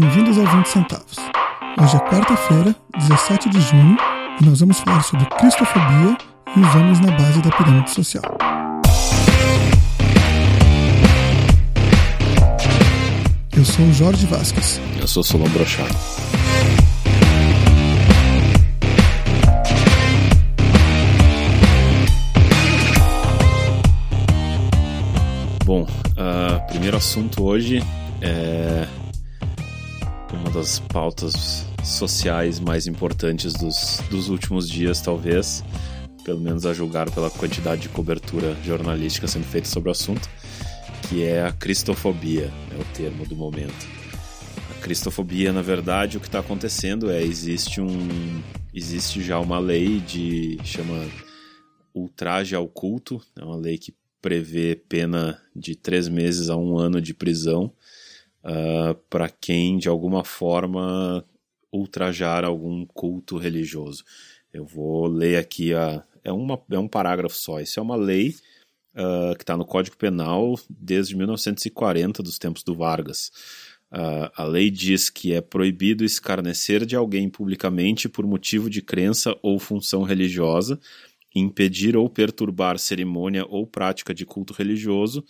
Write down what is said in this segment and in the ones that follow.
Bem-vindos ao 20 Centavos. Hoje é quarta-feira, 17 de junho, e nós vamos falar sobre cristofobia e os homens na base da pirâmide social. Eu sou o Jorge Vasquez. Eu sou Solon Brochado. Bom, uh, primeiro assunto hoje é das pautas sociais mais importantes dos, dos últimos dias, talvez, pelo menos a julgar pela quantidade de cobertura jornalística sendo feita sobre o assunto, que é a cristofobia, é o termo do momento. A cristofobia, na verdade, o que está acontecendo é existe um existe já uma lei de chama ultraje ao culto, é uma lei que prevê pena de três meses a um ano de prisão uh, ah, para quem de alguma forma ultrajar algum culto religioso. Eu vou ler aqui a é, uma, é um parágrafo só. Isso é uma lei uh, que está no Código Penal desde 1940, dos tempos do Vargas. Uh, a lei diz que é proibido escarnecer de alguém publicamente por motivo de crença ou função religiosa, impedir ou perturbar cerimônia ou prática de culto religioso,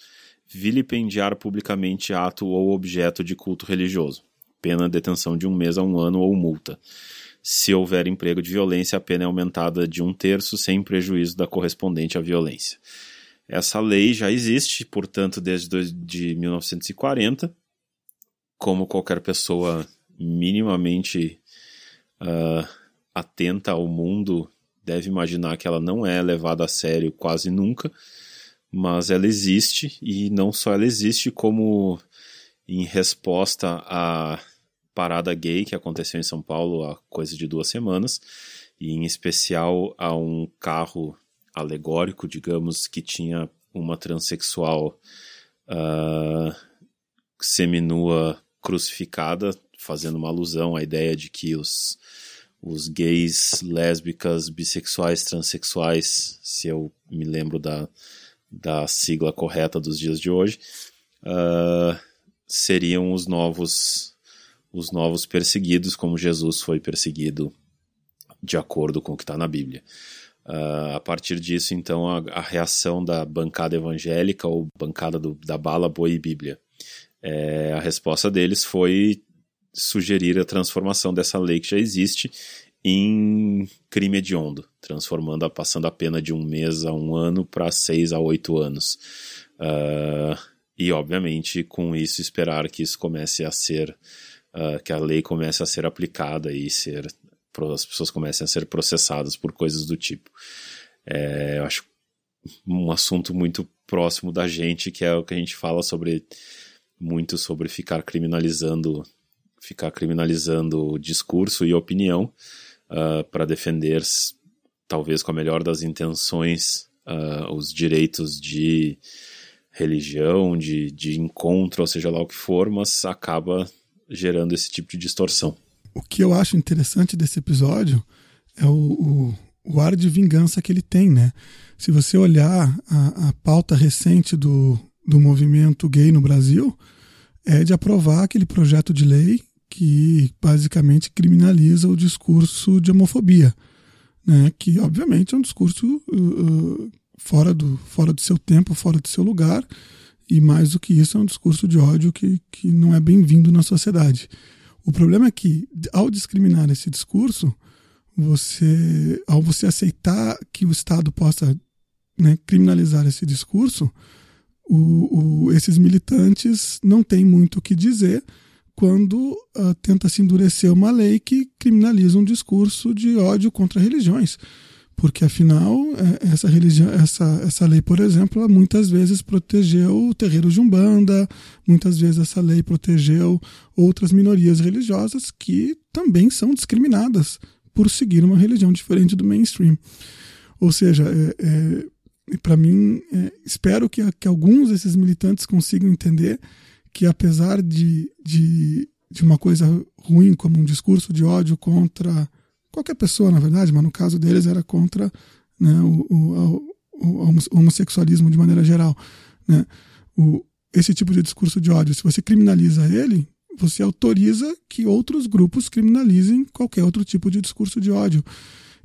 vilipendiar publicamente ato ou objeto de culto religioso. Pena detenção de um mês a um ano ou multa. Se houver emprego de violência, a pena é aumentada de um terço sem prejuízo da correspondente à violência. Essa lei já existe, portanto, desde de 1940. Como qualquer pessoa minimamente uh, atenta ao mundo deve imaginar que ela não é levada a sério quase nunca, mas ela existe e não só ela existe, como em resposta à parada gay que aconteceu em São Paulo há coisa de duas semanas, e em especial a um carro alegórico, digamos, que tinha uma transexual uh, seminua crucificada, fazendo uma alusão à ideia de que os os gays, lésbicas, bissexuais, transexuais, se eu me lembro da, da sigla correta dos dias de hoje, uh, seriam os novos os novos perseguidos, como Jesus foi perseguido de acordo com o que está na Bíblia. Uh, a partir disso, então, a, a, reação da bancada evangélica ou bancada do, da bala, boi e Bíblia. É, a resposta deles foi sugerir a transformação dessa lei que já existe em crime hediondo, transformando, passando a pena de um mês a um ano para seis a oito anos. Uh, e, obviamente, com isso, esperar que isso comece a ser, uh, que a lei comece a ser aplicada e ser, as pessoas comecem a ser processadas por coisas do tipo. É, eu acho um assunto muito próximo da gente, que é o que a gente fala sobre muito sobre ficar criminalizando ficar criminalizando discurso e opinião uh, para defender, talvez com a melhor das intenções, uh, os direitos de religião, de, de encontro, ou seja lá o que for, mas acaba gerando esse tipo de distorção. O que eu acho interessante desse episódio é o, o, o ar de vingança que ele tem, né? Se você olhar a, a pauta recente do, do movimento gay no Brasil, é de aprovar aquele projeto de lei que basicamente criminaliza o discurso de homofobia, né? que obviamente é um discurso uh, fora, do, fora do seu tempo, fora do seu lugar, e mais do que isso, é um discurso de ódio que, que não é bem-vindo na sociedade. O problema é que, ao discriminar esse discurso, você, ao você aceitar que o Estado possa né, criminalizar esse discurso, o, o, esses militantes não têm muito o que dizer quando uh, tenta se endurecer uma lei que criminaliza um discurso de ódio contra religiões. Porque, afinal, é, essa, religião, essa, essa lei, por exemplo, muitas vezes protegeu o terreiro de Umbanda, muitas vezes essa lei protegeu outras minorias religiosas que também são discriminadas por seguir uma religião diferente do mainstream. Ou seja, é, é, para mim, é, espero que, que alguns desses militantes consigam entender que apesar de, de, de uma coisa ruim como um discurso de ódio contra qualquer pessoa, na verdade, mas no caso deles era contra né, o, o, o, homossexualismo de maneira geral. Né? O, esse tipo de discurso de ódio, se você criminaliza ele, você autoriza que outros grupos criminalizem qualquer outro tipo de discurso de ódio.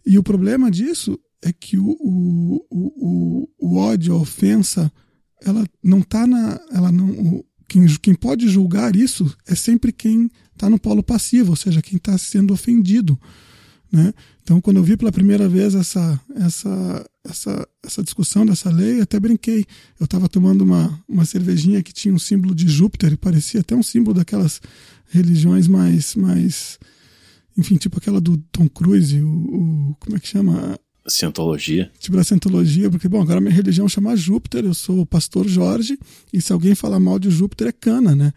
E o problema disso é que o, o, o, o ódio, a ofensa, ela não está na. Ela não, quem, quem pode julgar isso é sempre quem está no polo passivo, ou seja, quem está sendo ofendido. Né? Então, quando eu vi pela primeira vez essa, essa, essa, essa discussão dessa lei, até brinquei. Eu estava tomando uma, uma cervejinha que tinha um símbolo de Júpiter, parecia até um símbolo daquelas religiões mais. mais enfim, tipo aquela do Tom Cruise, o, o como é que chama? Cientologia. Tipo da Cientologia, porque, bom, agora minha religião chama Júpiter, eu sou o pastor Jorge, e se alguém falar mal de Júpiter é cana, né?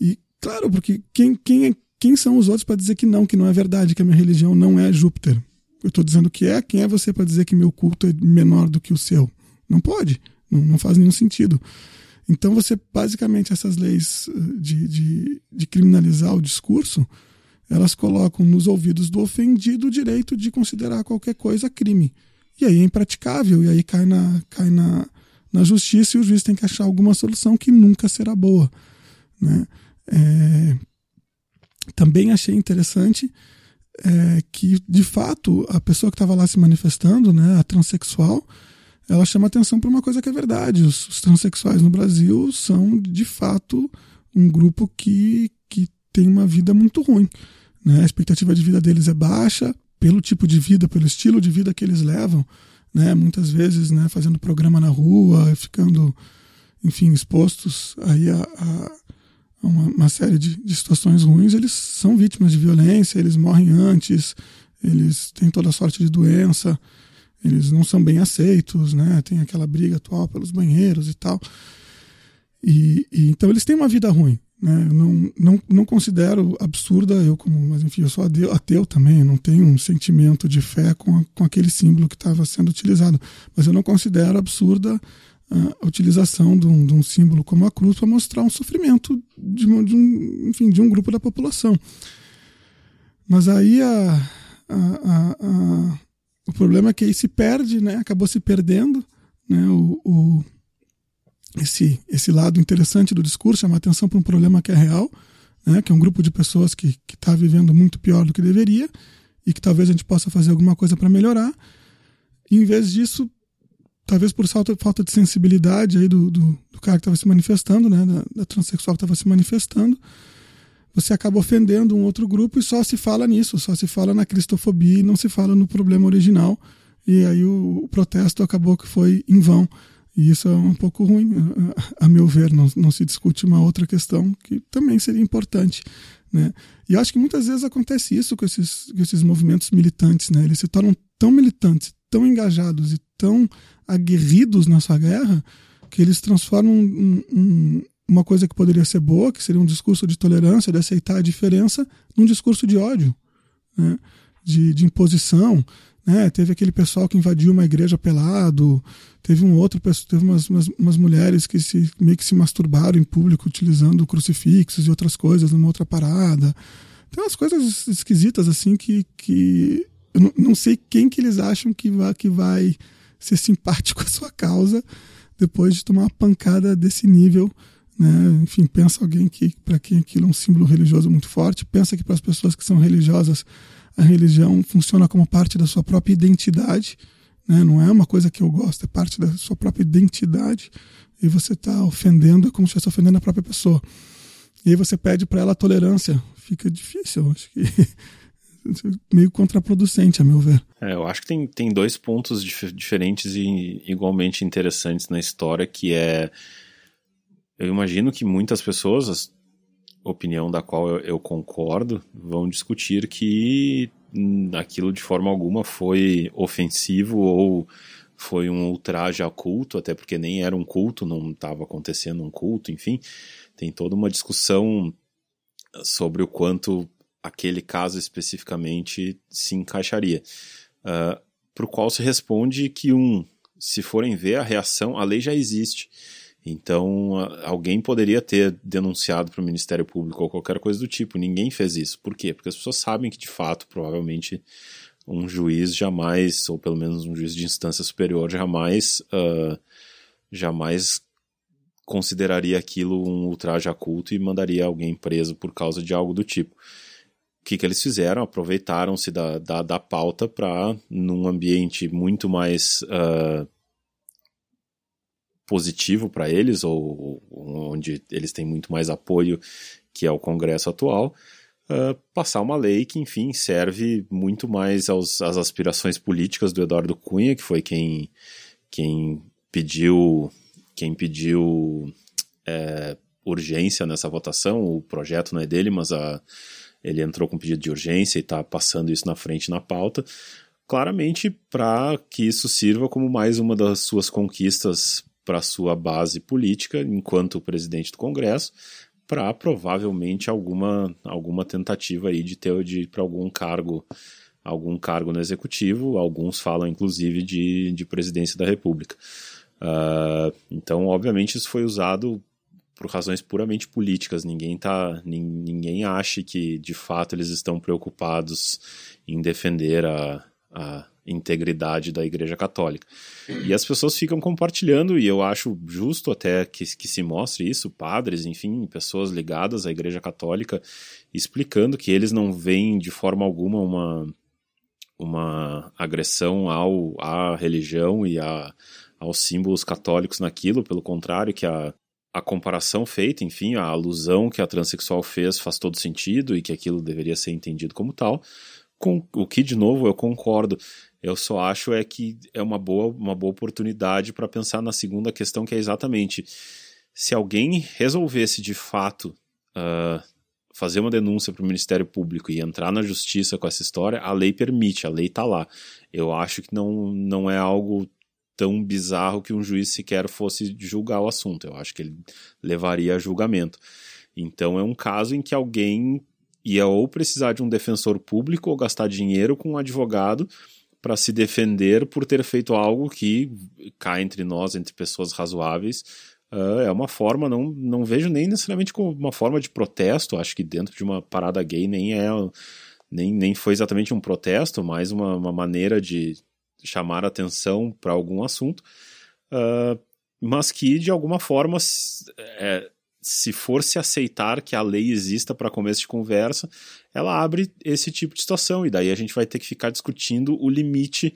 E, claro, porque quem, quem, é, quem são os outros para dizer que não, que não é verdade, que a minha religião não é Júpiter? Eu estou dizendo que é, quem é você para dizer que meu culto é menor do que o seu? Não pode, não, não faz nenhum sentido. Então, você, basicamente, essas leis eh, de, de, de criminalizar o discurso, elas colocam nos ouvidos do ofendido o direito de considerar qualquer coisa crime. E aí é impraticável, e aí cai na, cai na, na justiça e o juiz tem que achar alguma solução que nunca será boa. Né? É... Também achei interessante é, que, de fato, a pessoa que estava lá se manifestando, né, a transexual, ela chama atenção para uma coisa que é verdade. Os, os, transexuais no Brasil são, de fato, um grupo que, que tem uma vida muito ruim. Né? A expectativa de vida deles é baixa, pelo tipo de vida, pelo estilo de vida que eles levam. Né? Muitas vezes né, fazendo programa na rua, ficando, enfim, expostos aí a, a uma, uma, série de, de situações ruins, eles são vítimas de violência, eles morrem antes, eles têm toda sorte de doença, eles não são bem aceitos, né? Tem aquela briga atual pelos banheiros e tal. E, e então eles têm uma vida ruim. Né? Não, não, não considero absurda, eu como, mas enfim, eu sou ateu, também, não tenho um sentimento de fé com, a, com aquele símbolo que estava sendo utilizado, mas eu não considero absurda a utilização de um, de um símbolo como a cruz para mostrar um sofrimento de, de, um, enfim, de um grupo da população. Mas aí a, a, a, o problema é que aí se perde, né? acabou se perdendo né? o, o esse, esse lado interessante do discurso, chamar atenção para um problema que é real, né, que é um grupo de pessoas que está vivendo muito pior do que deveria e que talvez a gente possa fazer alguma coisa para melhorar. E, em vez disso, talvez por falta, de sensibilidade aí do, do, do cara que estava se manifestando, né, da, da transexual que estava se manifestando, você acaba ofendendo um outro grupo e só se fala nisso, só se fala na cristofobia e não se fala no problema original. E aí o, o protesto acabou que foi em vão. E isso é um pouco ruim, a, meu ver, não, não se discute uma outra questão que também seria importante. Né? E acho que muitas vezes acontece isso com esses, com esses movimentos militantes, né? eles se tornam tão militantes, tão engajados e tão aguerridos na sua guerra que eles transformam um, um, uma coisa que poderia ser boa, que seria um discurso de tolerância, de aceitar a diferença, num discurso de ódio, né? de, de imposição, né? Teve aquele pessoal que invadiu uma igreja pelado, teve um outro, teve umas, umas, umas, mulheres que se, meio que se masturbaram em público utilizando crucifixos e outras coisas numa outra parada. Tem umas coisas esquisitas assim que, que eu não, não sei quem que eles acham que vai, que vai ser simpático à sua causa depois de tomar uma pancada desse nível. Né? Enfim, pensa alguém que para quem aquilo é um símbolo religioso muito forte, pensa que para as pessoas que são religiosas a religião funciona como parte da sua própria identidade, né? não é uma coisa que eu gosto, é parte da sua própria identidade, e você está ofendendo, é como se estivesse ofendendo a própria pessoa. E aí você pede para ela tolerância, fica difícil, acho que meio contraproducente, a meu ver. É, eu acho que tem, tem dois pontos dif diferentes e igualmente interessantes na história, que é eu imagino que muitas pessoas, opinião da qual eu, eu concordo, vão discutir que hum, aquilo de forma alguma foi ofensivo ou foi um ultraje ao culto, até porque nem era um culto, não estava acontecendo um culto, enfim. Tem toda uma discussão sobre o quanto aquele caso especificamente se encaixaria. Uh, Para o qual se responde que, um, se forem ver a reação, a lei já existe. Então, alguém poderia ter denunciado para o Ministério Público ou qualquer coisa do tipo. Ninguém fez isso. Por quê? Porque as pessoas sabem que, de fato, provavelmente um juiz jamais, ou pelo menos um juiz de instância superior, jamais, uh, jamais consideraria aquilo um ultraje a culto e mandaria alguém preso por causa de algo do tipo. O que, que eles fizeram? Aproveitaram-se da, da, da pauta para, num ambiente muito mais uh, positivo para eles, ou, ou onde eles têm muito mais apoio, que é o Congresso atual, uh, passar uma lei que, enfim, serve muito mais aos, às aspirações políticas do Eduardo Cunha, que foi quem, quem pediu quem pediu é, urgência nessa votação. O projeto não é dele, mas a, ele entrou com pedido de urgência e está passando isso na frente na pauta. Claramente para que isso sirva como mais uma das suas conquistas para sua base política enquanto presidente do Congresso, para provavelmente alguma, alguma tentativa aí de ter de para algum cargo algum cargo no executivo, alguns falam inclusive de, de presidência da República. Uh, então, obviamente, isso foi usado por razões puramente políticas. Ninguém tá, ninguém acha que de fato eles estão preocupados em defender a, a integridade da Igreja Católica. E as pessoas ficam compartilhando, e eu acho justo até que, que se mostre isso, padres, enfim, pessoas ligadas à Igreja Católica, explicando que eles não veem de forma alguma uma, uma agressão ao, à religião e a, aos símbolos católicos naquilo, pelo contrário, que a, a comparação feita, enfim, a alusão que a transexual fez faz todo sentido e que aquilo deveria ser entendido como tal. Com o que, de novo, eu concordo. Eu só acho é que é uma boa, uma boa oportunidade para pensar na segunda questão, que é exatamente se alguém resolvesse de fato uh, fazer uma denúncia para o Ministério Público e entrar na justiça com essa história, a lei permite, a lei está lá. Eu acho que não, não é algo tão bizarro que um juiz sequer fosse julgar o assunto. Eu acho que ele levaria a julgamento. Então é um caso em que alguém ia ou precisar de um defensor público ou gastar dinheiro com um advogado para se defender por ter feito algo que cá entre nós, entre pessoas razoáveis, uh, é uma forma, não, não vejo nem necessariamente como uma forma de protesto, acho que dentro de uma parada gay nem é, nem, nem foi exatamente um protesto, mas uma, uma maneira de chamar atenção para algum assunto, uh, mas que de alguma forma é, se for se aceitar que a lei exista para começo de conversa, ela abre esse tipo de situação. E daí a gente vai ter que ficar discutindo o limite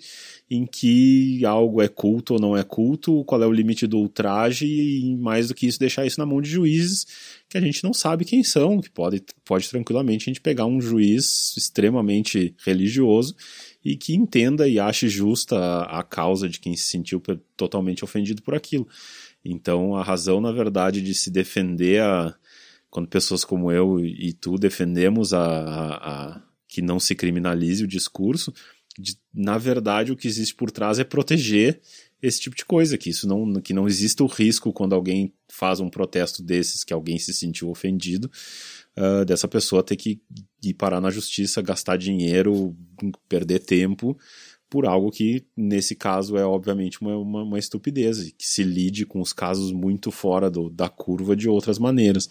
em que algo é culto ou não é culto, qual é o limite do ultraje, e mais do que isso, deixar isso na mão de juízes que a gente não sabe quem são, que pode, pode tranquilamente a gente pegar um juiz extremamente religioso e que entenda e ache justa a, a causa de quem se sentiu totalmente ofendido por aquilo. Então, a razão, na verdade, de se defender a. Quando pessoas como eu e tu defendemos a, a, a que não se criminalize o discurso, de, na verdade, o que existe por trás é proteger esse tipo de coisa, que isso não, que não exista o risco quando alguém faz um protesto desses, que alguém se sentiu ofendido, uh, dessa pessoa ter que ir parar na justiça, gastar dinheiro, perder tempo por algo que, nesse caso, é obviamente uma, uma, uma estupidez, que se lide com os casos muito fora do, da curva de outras maneiras.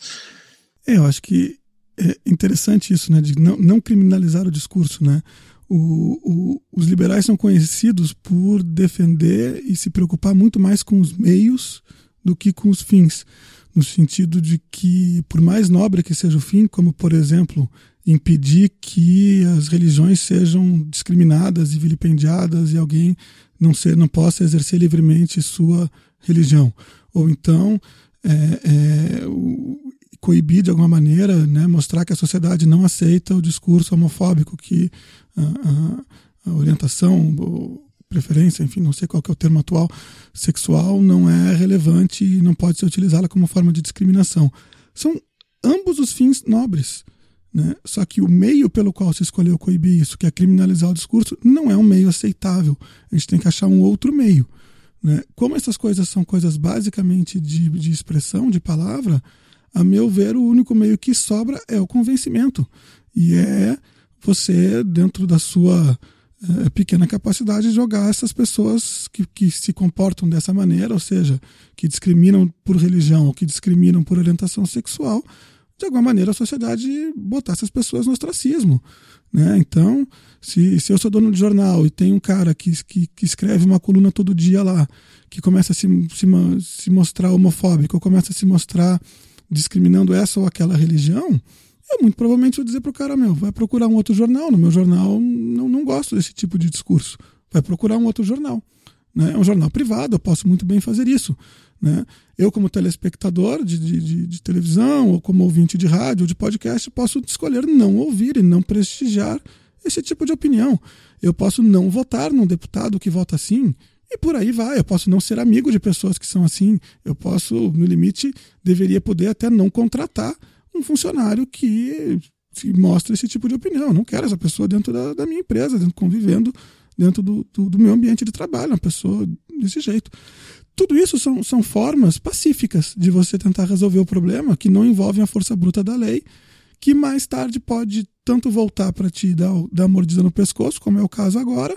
É, eu acho que é interessante isso, né, de não, não criminalizar o discurso, né? O, o, os liberais são conhecidos por defender e se preocupar muito mais com os meios do que com os fins, no sentido de que, por mais nobre que seja o fim, como por exemplo impedir que as religiões sejam discriminadas e vilipendiadas e alguém não ser não possa exercer livremente sua religião ou então é, é, coibir de alguma maneira né, mostrar que a sociedade não aceita o discurso homofóbico que a, a, a orientação preferência, enfim, não sei qual é o termo atual, sexual não é relevante e não pode ser utilizada como forma de discriminação. São ambos os fins nobres. Né? Só que o meio pelo qual se escolheu coibir isso, que é criminalizar o discurso, não é um meio aceitável. A gente tem que achar um outro meio. Né? Como essas coisas são coisas basicamente de, de expressão, de palavra, a meu ver, o único meio que sobra é o convencimento. E é você, dentro da sua é, pequena capacidade, jogar essas pessoas que, que se comportam dessa maneira, ou seja, que discriminam por religião ou que discriminam por orientação sexual, de alguma maneira a sociedade botar essas pessoas no ostracismo. Né? Então, se, se eu sou dono de jornal e tem um cara que, que, que escreve uma coluna todo dia lá, que começa a se, se, se mostrar homofóbico, ou começa a se mostrar discriminando essa ou aquela religião, eu muito provavelmente vou dizer pro cara, meu, vai procurar um outro jornal. No meu jornal não, não gosto desse tipo de discurso. Vai procurar um outro jornal. Né? É um jornal privado, eu posso muito bem fazer isso. Né? Eu, como telespectador de, de, de, televisão, ou como ouvinte de rádio, ou de podcast, posso escolher não ouvir e não prestigiar esse tipo de opinião. Eu posso não votar num deputado que vota assim, e por aí vai. Eu posso não ser amigo de pessoas que são assim. Eu posso, no limite, deveria poder até não contratar um funcionário que mostra esse tipo de opinião. Eu não quero essa pessoa dentro da, da minha empresa, dentro, convivendo dentro do, do, do, meu ambiente de trabalho, uma pessoa desse jeito. Tudo isso são, são formas pacíficas de você tentar resolver o problema que não envolvem a força bruta da lei, que mais tarde pode tanto voltar para ti dar, dar mordida no pescoço, como é o caso agora,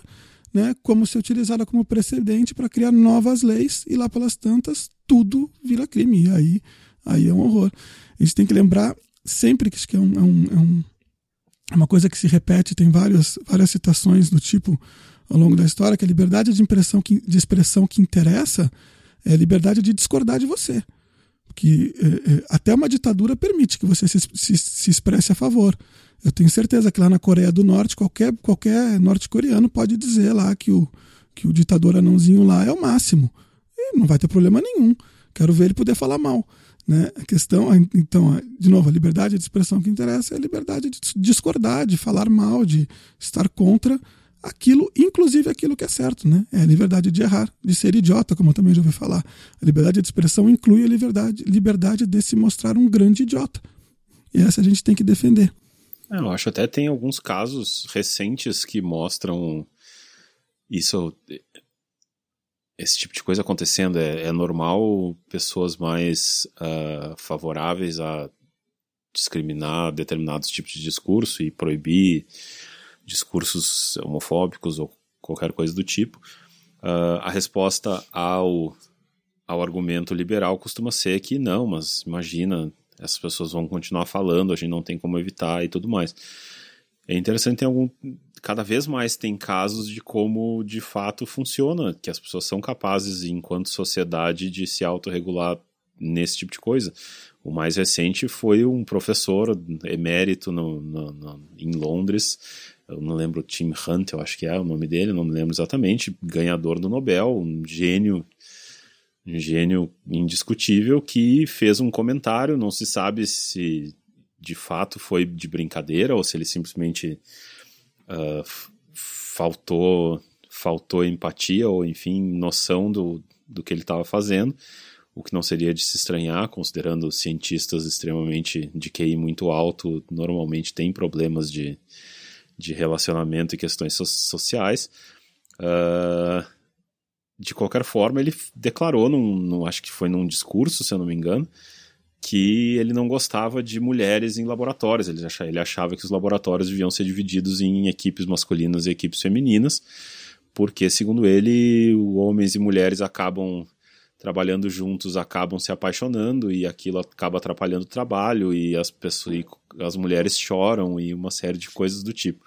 né, como ser utilizada como precedente para criar novas leis e lá pelas tantas tudo vira crime. E aí, aí é um horror. A gente tem que lembrar sempre que isso é, é, um, é, um, é uma coisa que se repete, tem várias, várias citações do tipo ao longo da história, que a liberdade de, impressão que, de expressão que interessa é a liberdade de discordar de você. Que é, é, até uma ditadura permite que você se, se, se expresse a favor. Eu tenho certeza que lá na Coreia do Norte, qualquer, qualquer norte-coreano pode dizer lá que o, que o ditador anãozinho lá é o máximo. E não vai ter problema nenhum. Quero ver ele poder falar mal. Né? A questão, então, de novo, a liberdade de expressão que interessa é a liberdade de discordar, de falar mal, de estar contra aquilo, inclusive aquilo que é certo, né? É a liberdade de errar, de ser idiota, como eu também já ouvi falar. A liberdade de expressão inclui a liberdade, liberdade de se mostrar um grande idiota. E essa a gente tem que defender. É, eu acho até tem alguns casos recentes que mostram isso, esse tipo de coisa acontecendo. É, é normal pessoas mais uh, favoráveis a discriminar determinados tipos de discurso e proibir discursos homofóbicos ou qualquer coisa do tipo, uh, a resposta ao, ao argumento liberal costuma ser que não, mas imagina, essas pessoas vão continuar falando, a gente não tem como evitar e tudo mais. É interessante tem algum cada vez mais tem casos de como de fato funciona, que as pessoas são capazes enquanto sociedade de se autorregular nesse tipo de coisa. O mais recente foi um professor emérito no, no, no, em Londres eu não lembro, Tim Hunt, eu acho que é o nome dele, não me lembro exatamente, ganhador do Nobel, um gênio, um gênio indiscutível que fez um comentário, não se sabe se de fato foi de brincadeira ou se ele simplesmente uh, faltou faltou empatia ou enfim noção do, do que ele estava fazendo, o que não seria de se estranhar, considerando cientistas extremamente de QI muito alto normalmente têm problemas de de relacionamento e questões so sociais. Uh, de qualquer forma, ele declarou, num, num, acho que foi num discurso, se eu não me engano, que ele não gostava de mulheres em laboratórios. Ele achava, ele achava que os laboratórios deviam ser divididos em equipes masculinas e equipes femininas, porque, segundo ele, homens e mulheres acabam trabalhando juntos acabam se apaixonando e aquilo acaba atrapalhando o trabalho e as pessoas e as mulheres choram e uma série de coisas do tipo.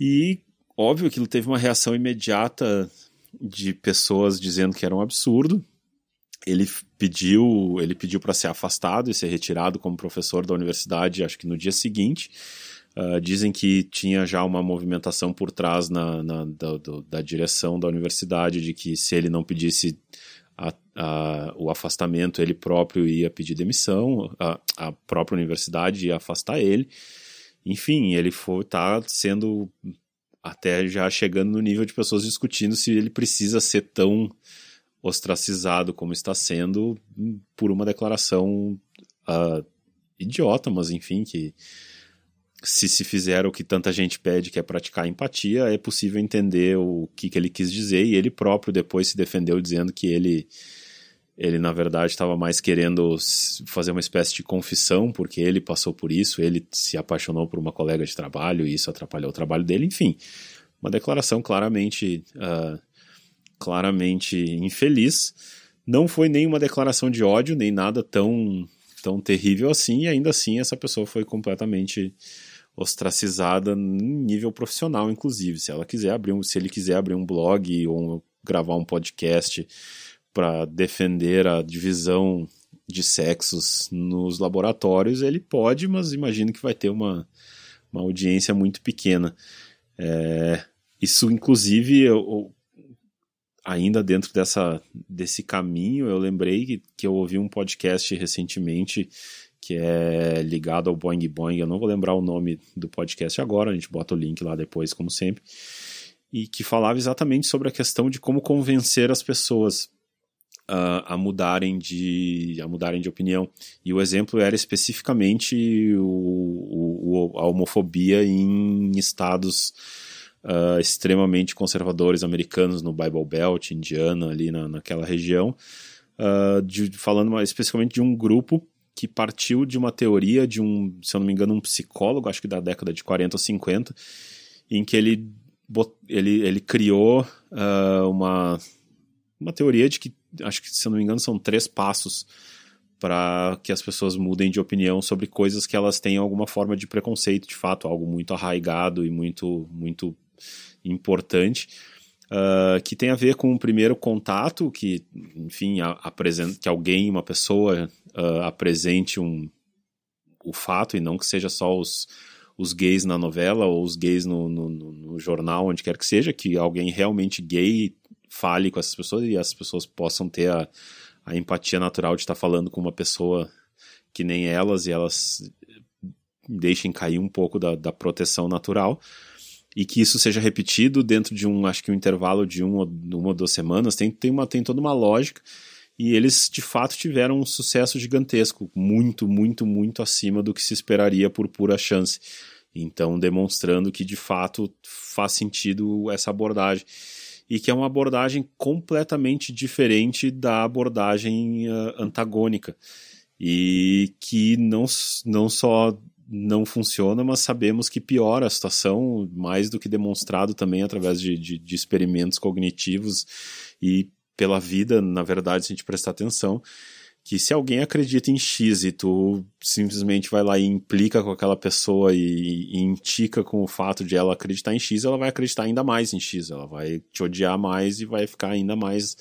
E óbvio ele teve uma reação imediata de pessoas dizendo que era um absurdo. Ele pediu, ele pediu para ser afastado e ser retirado como professor da universidade, acho que no dia seguinte. Uh, dizem que tinha já uma movimentação por trás na, na da, do, da, direção da universidade de que se ele não pedisse a, a, o afastamento, ele próprio ia pedir demissão, a, a própria universidade ia afastar ele. Enfim, ele foi tá sendo até já chegando no nível de pessoas discutindo se ele precisa ser tão ostracizado como está sendo por uma declaração uh, idiota, mas enfim, que se se fizer o que tanta gente pede, que é praticar empatia, é possível entender o que, que ele quis dizer, e ele próprio depois se defendeu dizendo que ele, ele na verdade estava mais querendo fazer uma espécie de confissão, porque ele passou por isso, ele se apaixonou por uma colega de trabalho e isso atrapalhou o trabalho dele, enfim. Uma declaração claramente, uh, claramente infeliz. Não foi nem uma declaração de ódio, nem nada tão tão terrível assim, e ainda assim essa pessoa foi completamente ostracizada em nível profissional, inclusive. Se ela quiser abrir um, se ele quiser abrir um blog ou gravar um podcast para defender a divisão de sexos nos laboratórios, ele pode, mas imagino que vai ter uma, uma audiência muito pequena. É, isso, inclusive, eu, ainda dentro dessa, desse caminho, eu lembrei que, que eu ouvi um podcast recentemente que é ligado ao Boing Boing. Eu não vou lembrar o nome do podcast agora, a gente bota o link lá depois, como sempre. E que falava exatamente sobre a questão de como convencer as pessoas uh, a mudarem de a mudarem de opinião. E o exemplo era especificamente o, o, a homofobia em estados uh, extremamente conservadores americanos no Bible Belt, Indiana, ali na, naquela região, uh, de, falando mais especificamente de um grupo que partiu de uma teoria de um, se eu não me engano, um psicólogo, acho que da década de 40 ou 50, em que ele, ele, ele criou uh, uma, uma teoria de que, acho que se eu não me engano, são três passos para que as pessoas mudem de opinião sobre coisas que elas têm alguma forma de preconceito, de fato, algo muito arraigado e muito, muito importante. Uh, que tem a ver com o primeiro contato, que, enfim, que alguém, uma pessoa, uh, apresente um, o fato e não que seja só os, os gays na novela ou os gays no, no, no, jornal, onde quer que seja, que alguém realmente gay fale com essas pessoas e as pessoas possam ter a, a empatia natural de estar falando com uma pessoa que nem elas e elas deixem cair um pouco da, da proteção natural e que isso seja repetido dentro de um, acho que um intervalo de um, uma ou duas semanas, tem, tem, uma, tem toda uma lógica. E eles de fato tiveram um sucesso gigantesco, muito, muito, muito acima do que se esperaria por pura chance. Então, demonstrando que de fato faz sentido essa abordagem. E que é uma abordagem completamente diferente da abordagem uh, antagônica. E que não, não só não funciona, mas sabemos que piora a situação, mais do que demonstrado também através de, de, de experimentos cognitivos e pela vida, na verdade, se a gente prestar atenção, que se alguém acredita em X e tu simplesmente vai lá e implica com aquela pessoa e, e indica com o fato de ela acreditar em X, ela vai acreditar ainda mais em X, ela vai te odiar mais e vai ficar ainda mais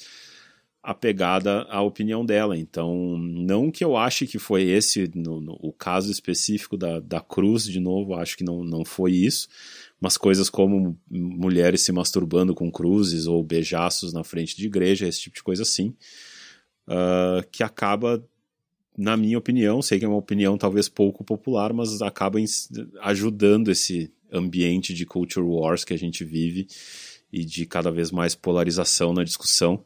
apegada à opinião dela. Então, não que eu ache que foi esse no, no, o caso específico da, da Cruz, de novo, acho que não, não foi isso, mas coisas como mulheres se masturbando com cruzes ou beijaços na frente de igreja, esse tipo de coisa assim, uh, que acaba, na minha opinião, sei que é uma opinião talvez pouco popular, mas acaba ajudando esse ambiente de culture wars que a gente vive e de cada vez mais polarização na discussão.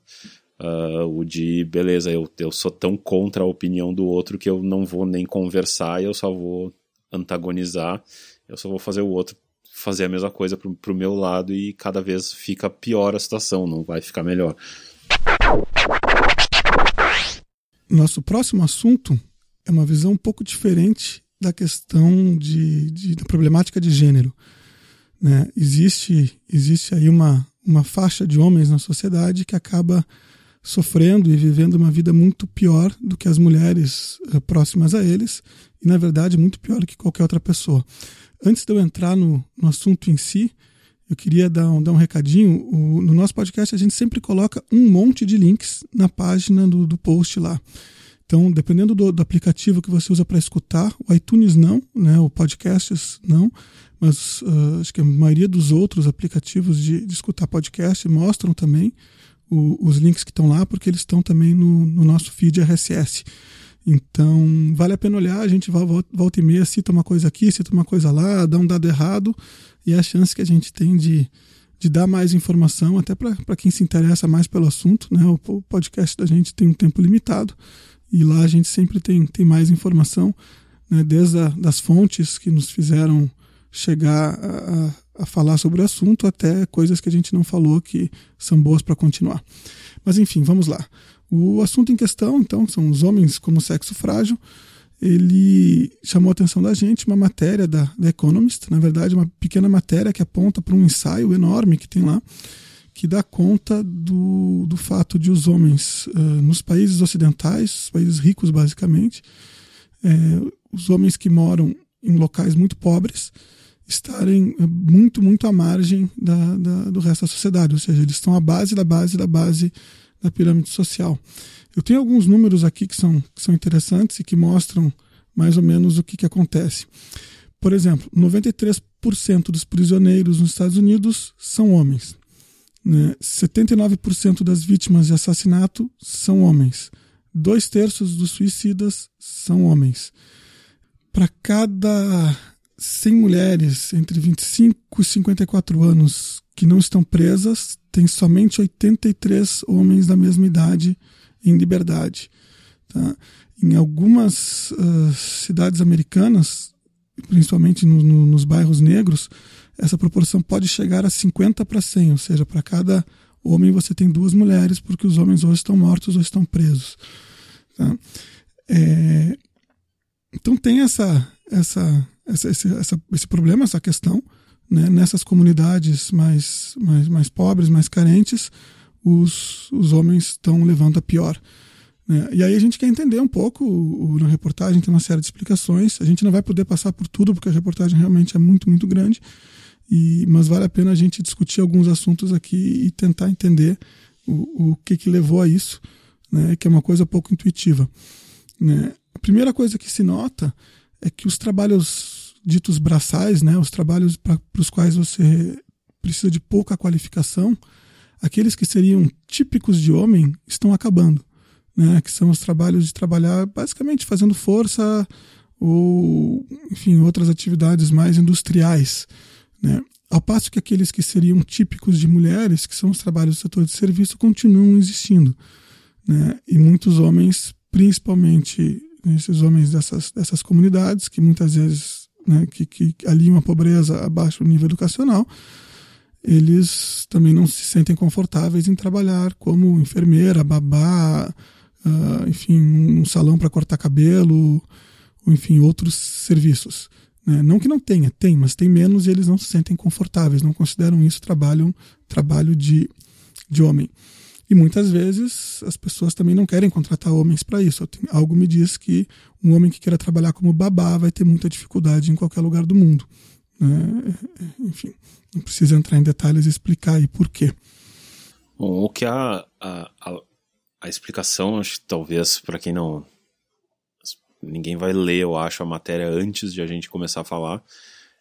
Uh, o de, beleza, eu, eu sou tão contra a opinião do outro que eu não vou nem conversar, eu só vou antagonizar, eu só vou fazer o outro fazer a mesma coisa pro, pro meu lado e cada vez fica pior a situação, não vai ficar melhor. Nosso próximo assunto é uma visão um pouco diferente da questão de, de da problemática de gênero. Né? Existe, existe aí uma, uma faixa de homens na sociedade que acaba sofrendo e vivendo uma vida muito pior do que as mulheres uh, próximas a eles, e na verdade muito pior do que qualquer outra pessoa. Antes de eu entrar no, no assunto em si, eu queria dar um, dar um recadinho. O, no nosso podcast a gente sempre coloca um monte de links na página do, do post lá. Então, dependendo do, do aplicativo que você usa para escutar, o iTunes não, né, o podcasts não, mas uh, acho que a maioria dos outros aplicativos de, de escutar podcast mostram também o, os links que estão lá, porque eles estão também no, no, nosso feed RSS. Então, vale a pena olhar, a gente volta, volta e meia, cita uma coisa aqui, cita uma coisa lá, dá um dado errado, e é a chance que a gente tem de, de dar mais informação, até para quem se interessa mais pelo assunto. Né? O, o, podcast da gente tem um tempo limitado, e lá a gente sempre tem, tem mais informação, né? desde a, das fontes que nos fizeram chegar a, a falar sobre o assunto, até coisas que a gente não falou que são boas para continuar. Mas enfim, vamos lá. O assunto em questão, então, são os homens como sexo frágil. Ele chamou a atenção da gente, uma matéria da The Economist, na verdade, uma pequena matéria que aponta para um ensaio enorme que tem lá, que dá conta do, do fato de os homens uh, nos países ocidentais, países ricos basicamente, é, os homens que moram em locais muito pobres estarem muito, muito à margem da, da, do resto da sociedade, ou seja, eles estão à base da base da base da pirâmide social. Eu tenho alguns números aqui que são, que são interessantes e que mostram mais ou menos o que, que acontece. Por exemplo, 93% dos prisioneiros nos Estados Unidos são homens. Né? 79% das vítimas de assassinato são homens. Dois terços dos suicidas são homens. Para cada 100 mulheres entre 25 e 54 anos que não estão presas, tem somente 83 homens da mesma idade em liberdade. Tá? Em algumas uh, cidades americanas, principalmente no, no, nos bairros negros, essa proporção pode chegar a 50 para 100, ou seja, para cada homem você tem duas mulheres, porque os homens ou estão mortos ou estão presos. Tá? É, então tem essa, essa, essa, esse, essa, esse problema, essa questão, né? nessas comunidades mais, mais, mais pobres, mais carentes, os, os homens estão levando a pior. Né? E aí a gente quer entender um pouco, o, o, na reportagem tem uma série de explicações, a gente não vai poder passar por tudo, porque a reportagem realmente é muito, muito grande, e, mas vale a pena a gente discutir alguns assuntos aqui e tentar entender o, o que, que levou a isso, né, que é uma coisa pouco intuitiva. Né? A primeira coisa que se nota é que os trabalhos ditos braçais, né, os trabalhos para os quais você precisa de pouca qualificação, aqueles que seriam típicos de homem estão acabando. Né, que são os trabalhos de trabalhar basicamente fazendo força ou, enfim, outras atividades mais industriais. Né? Ao passo que aqueles que seriam típicos de mulheres, que são os trabalhos do setor de serviço, continuam existindo. Né? E muitos homens, principalmente esses homens dessas, dessas comunidades, que muitas vezes né, que, que aliam a pobreza abaixo do nível educacional, eles também não se sentem confortáveis em trabalhar como enfermeira, babá, uh, enfim, um salão para cortar cabelo, ou enfim, outros serviços. Né? Não que não tenha, tem, mas tem menos e eles não se sentem confortáveis, não consideram isso trabalho, trabalho de, de homem. E muitas vezes as pessoas também não querem contratar homens para isso. Algo me diz que um homem que queira trabalhar como babá vai ter muita dificuldade em qualquer lugar do mundo. Né? Enfim, não precisa entrar em detalhes e explicar aí por quê. Bom, o que a, a, a, a explicação, acho que talvez para quem não, ninguém vai ler, eu acho, a matéria antes de a gente começar a falar.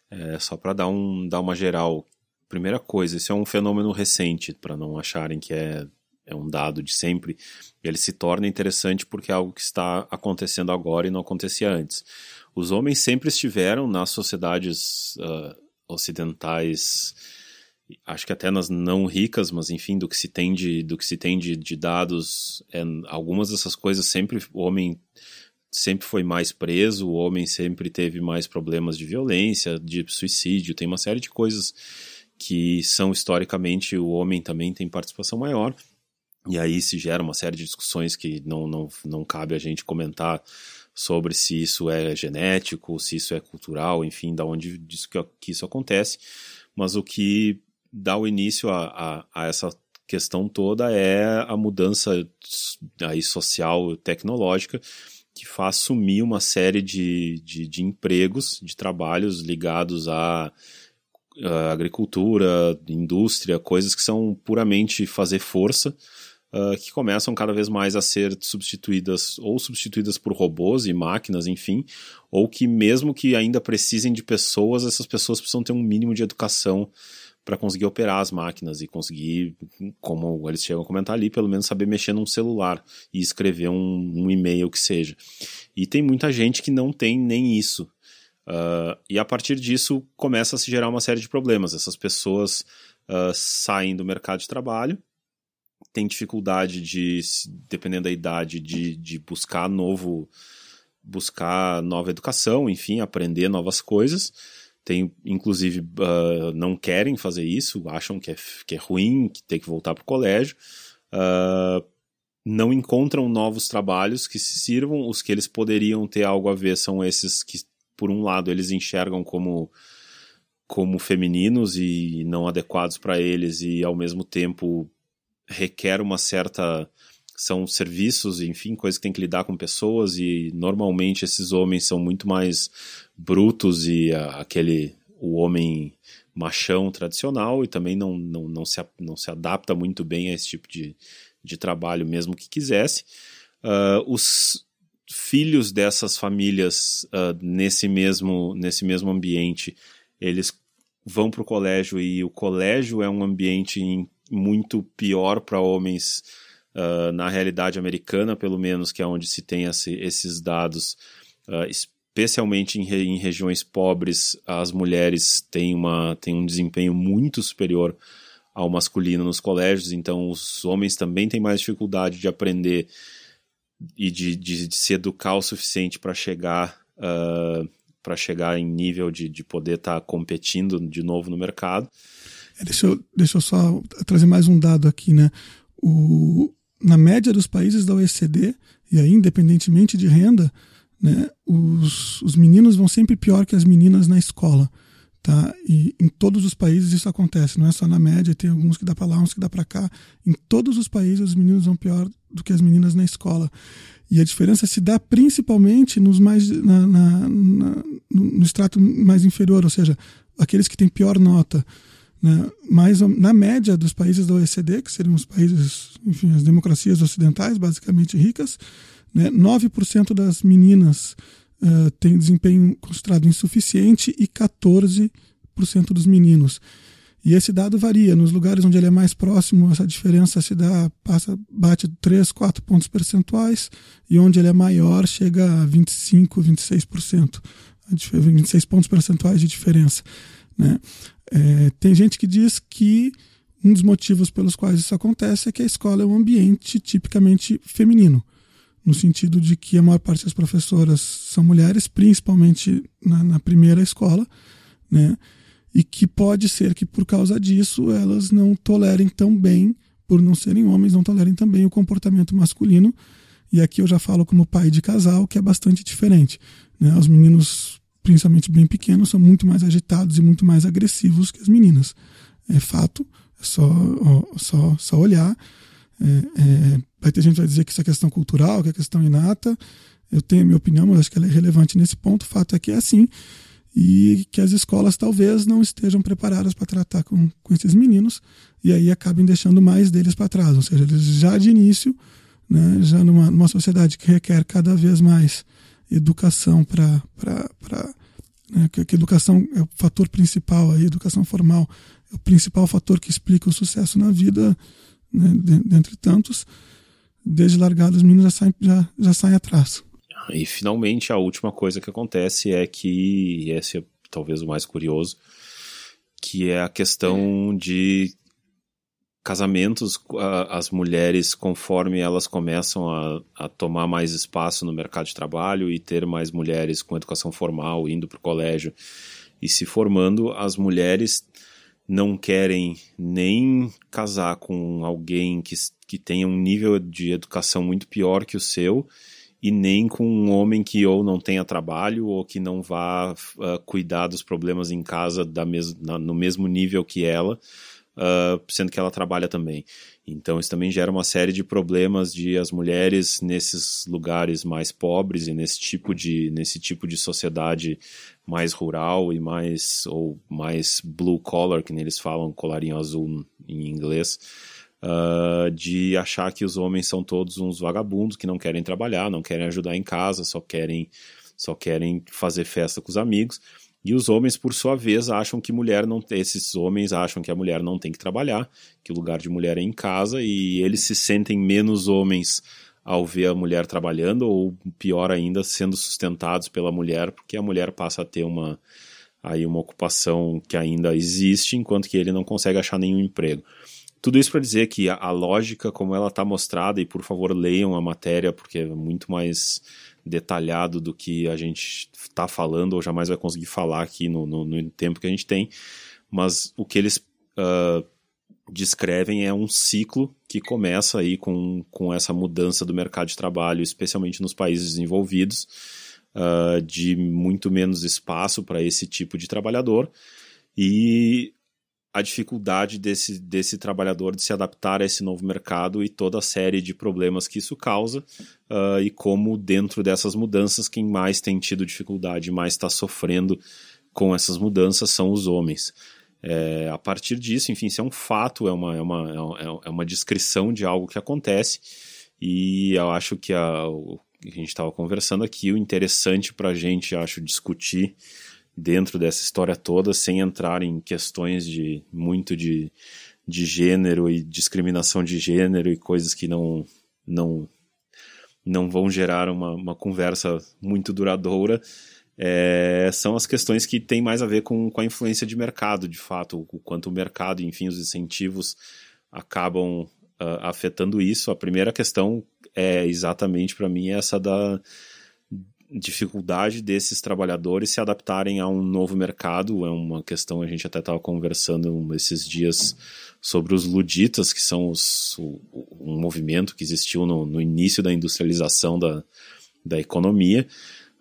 É, só para dar, um, dar uma geral. Primeira coisa, isso é um fenômeno recente, para não acharem que é, é um dado de sempre. Ele se torna interessante porque é algo que está acontecendo agora e não acontecia antes. Os homens sempre estiveram nas sociedades uh, ocidentais, acho que até nas não ricas, mas enfim, do que se tem de, do que se tem de, de dados, é, algumas dessas coisas sempre o homem sempre foi mais preso, o homem sempre teve mais problemas de violência, de suicídio, tem uma série de coisas que são historicamente o homem também tem participação maior. E aí se gera uma série de discussões que não, não, não cabe a gente comentar sobre se isso é genético, se isso é cultural, enfim, da onde disso que, que isso acontece. Mas o que dá o início a, a, a essa questão toda é a mudança aí social tecnológica que faz sumir uma série de, de, de empregos, de trabalhos ligados à, à, agricultura, indústria, coisas que são puramente fazer força, uh, que começam cada vez mais a ser substituídas ou substituídas por robôs e máquinas, enfim, ou que mesmo que ainda precisem de pessoas, essas pessoas precisam ter um mínimo de educação para conseguir operar as máquinas e conseguir, como eles chegam a comentar ali, pelo menos saber mexer num celular e escrever um, um e-mail que seja. E tem muita gente que não tem nem isso. Uh, e a partir disso começa a se gerar uma série de problemas. Essas pessoas uh, saem do mercado de trabalho, têm dificuldade de, dependendo da idade, de, de buscar novo, buscar nova educação, enfim, aprender novas coisas tem, inclusive, uh, não querem fazer isso, acham que é, que é ruim, que tem que voltar para o colégio. Uh, não encontram novos trabalhos que se sirvam. Os que eles poderiam ter algo a ver são esses que, por um lado, eles enxergam como, como femininos e não adequados para eles, e ao mesmo tempo requer uma certa são serviços, enfim, coisas que tem que lidar com pessoas e normalmente esses homens são muito mais brutos e a, aquele o homem machão tradicional e também não, não, não, se, não se adapta muito bem a esse tipo de, de trabalho, mesmo que quisesse. Uh, os filhos dessas famílias uh, nesse, mesmo, nesse mesmo ambiente, eles vão para o colégio e o colégio é um ambiente muito pior para homens uh, na realidade americana, pelo menos, que é onde se tem esse, esses dados, uh, especialmente em, em, regiões pobres, as mulheres têm, uma, têm um desempenho muito superior ao masculino nos colégios, então os homens também têm mais dificuldade de aprender e de, de, de se educar o suficiente para chegar uh, para chegar em nível de, de poder estar tá competindo de novo no mercado. É, deixa, eu, deixa eu só trazer mais um dado aqui, né? O, na média dos países da OECD, e aí independentemente de renda, né, os, os meninos vão sempre pior que as meninas na escola. Tá? E em todos os países isso acontece, não é só na média, tem alguns que dá para lá, uns que dá para cá. Em todos os países os meninos vão pior do que as meninas na escola. E a diferença se dá principalmente nos mais na, na, na, no extrato mais inferior, ou seja, aqueles que têm pior nota. Né? Mas na média dos países da OECD, que seriam os países, enfim, as democracias ocidentais, basicamente ricas, né? 9% das meninas uh, têm desempenho considerado insuficiente e 14% dos meninos. E esse dado varia. Nos lugares onde ele é mais próximo, essa diferença se dá, passa, bate 3, 4 pontos percentuais, e onde ele é maior, chega a 25, 26%. 26 pontos percentuais de diferença. Né? É, tem gente que diz que um dos motivos pelos quais isso acontece é que a escola é um ambiente tipicamente feminino, no sentido de que a maior parte das professoras são mulheres, principalmente na, na primeira escola, né? e que pode ser que por causa disso elas não tolerem tão bem, por não serem homens, não tolerem também o comportamento masculino. E aqui eu já falo como pai de casal, que é bastante diferente. Né? Os meninos principalmente bem pequenos, são muito mais agitados e muito mais agressivos que as meninas. É fato, é só, ó, só, só olhar. É, é, vai ter gente que vai dizer que isso é questão cultural, que é questão inata. Eu tenho a minha opinião, mas acho que ela é relevante nesse ponto. O fato é que é assim. E que as escolas talvez não estejam preparadas para tratar com, com esses meninos e aí acabem deixando mais deles para trás. Ou seja, eles já de início, né, já numa, numa sociedade que requer cada vez mais educação para. Né, que, que educação é o fator principal, a educação formal é o principal fator que explica o sucesso na vida, né, dentre tantos. Desde largado, os meninos já saem, já, já saem atrás. E finalmente a última coisa que acontece é que, esse é talvez o mais curioso, que é a questão de casamentos, as mulheres, conforme elas começam a, a, tomar mais espaço no mercado de trabalho e ter mais mulheres com educação formal indo para o colégio e se formando, as mulheres não querem nem casar com alguém que, que tenha um nível de educação muito pior que o seu e nem com um homem que ou não tenha trabalho ou que não vá uh, cuidar dos problemas em casa da mes na, no mesmo nível que ela uh, sendo que ela trabalha também. Então isso também gera uma série de problemas de as mulheres nesses lugares mais pobres e nesse tipo de, nesse tipo de sociedade mais rural e mais ou mais blue collar, que eles falam colarinho azul em inglês, uh, de achar que os homens são todos uns vagabundos que não querem trabalhar, não querem ajudar em casa, só querem só querem fazer festa com os amigos. E os homens, por sua vez, acham que mulher não esses homens acham que a mulher não tem que trabalhar, que o lugar de mulher é em casa e eles se sentem menos homens ao ver a mulher trabalhando ou pior ainda sendo sustentados pela mulher, porque a mulher passa a ter uma aí uma ocupação que ainda existe, enquanto que ele não consegue achar nenhum emprego. Tudo isso para dizer que a, a, lógica como ela está mostrada e por favor leiam a matéria porque é muito mais detalhado do que a gente está falando ou jamais vai conseguir falar aqui no, no, no, tempo que a gente tem, mas o que eles uh, descrevem é um ciclo que começa aí com, com essa mudança do mercado de trabalho, especialmente nos países desenvolvidos, uh, de muito menos espaço para esse tipo de trabalhador e a dificuldade desse, desse trabalhador de se adaptar a esse novo mercado e toda a série de problemas que isso causa uh, e como dentro dessas mudanças quem mais tem tido dificuldade, mais está sofrendo com essas mudanças são os homens. É, a partir disso, enfim, isso é um fato, é uma, é, uma, é uma descrição de algo que acontece e eu acho que a, a gente estava conversando aqui, o interessante para a gente, acho, discutir dentro dessa história toda, sem entrar em questões de muito de, de gênero e discriminação de gênero e coisas que não não não vão gerar uma, uma conversa muito duradoura, é, são as questões que têm mais a ver com, com a influência de mercado, de fato, o quanto o mercado, enfim, os incentivos acabam uh, afetando isso. A primeira questão é exatamente para mim essa da dificuldade desses trabalhadores se adaptarem a um novo mercado. É uma questão, a gente até estava conversando esses dias sobre os luditas, que são os, o, um movimento que existiu no, no início da industrialização da, da economia.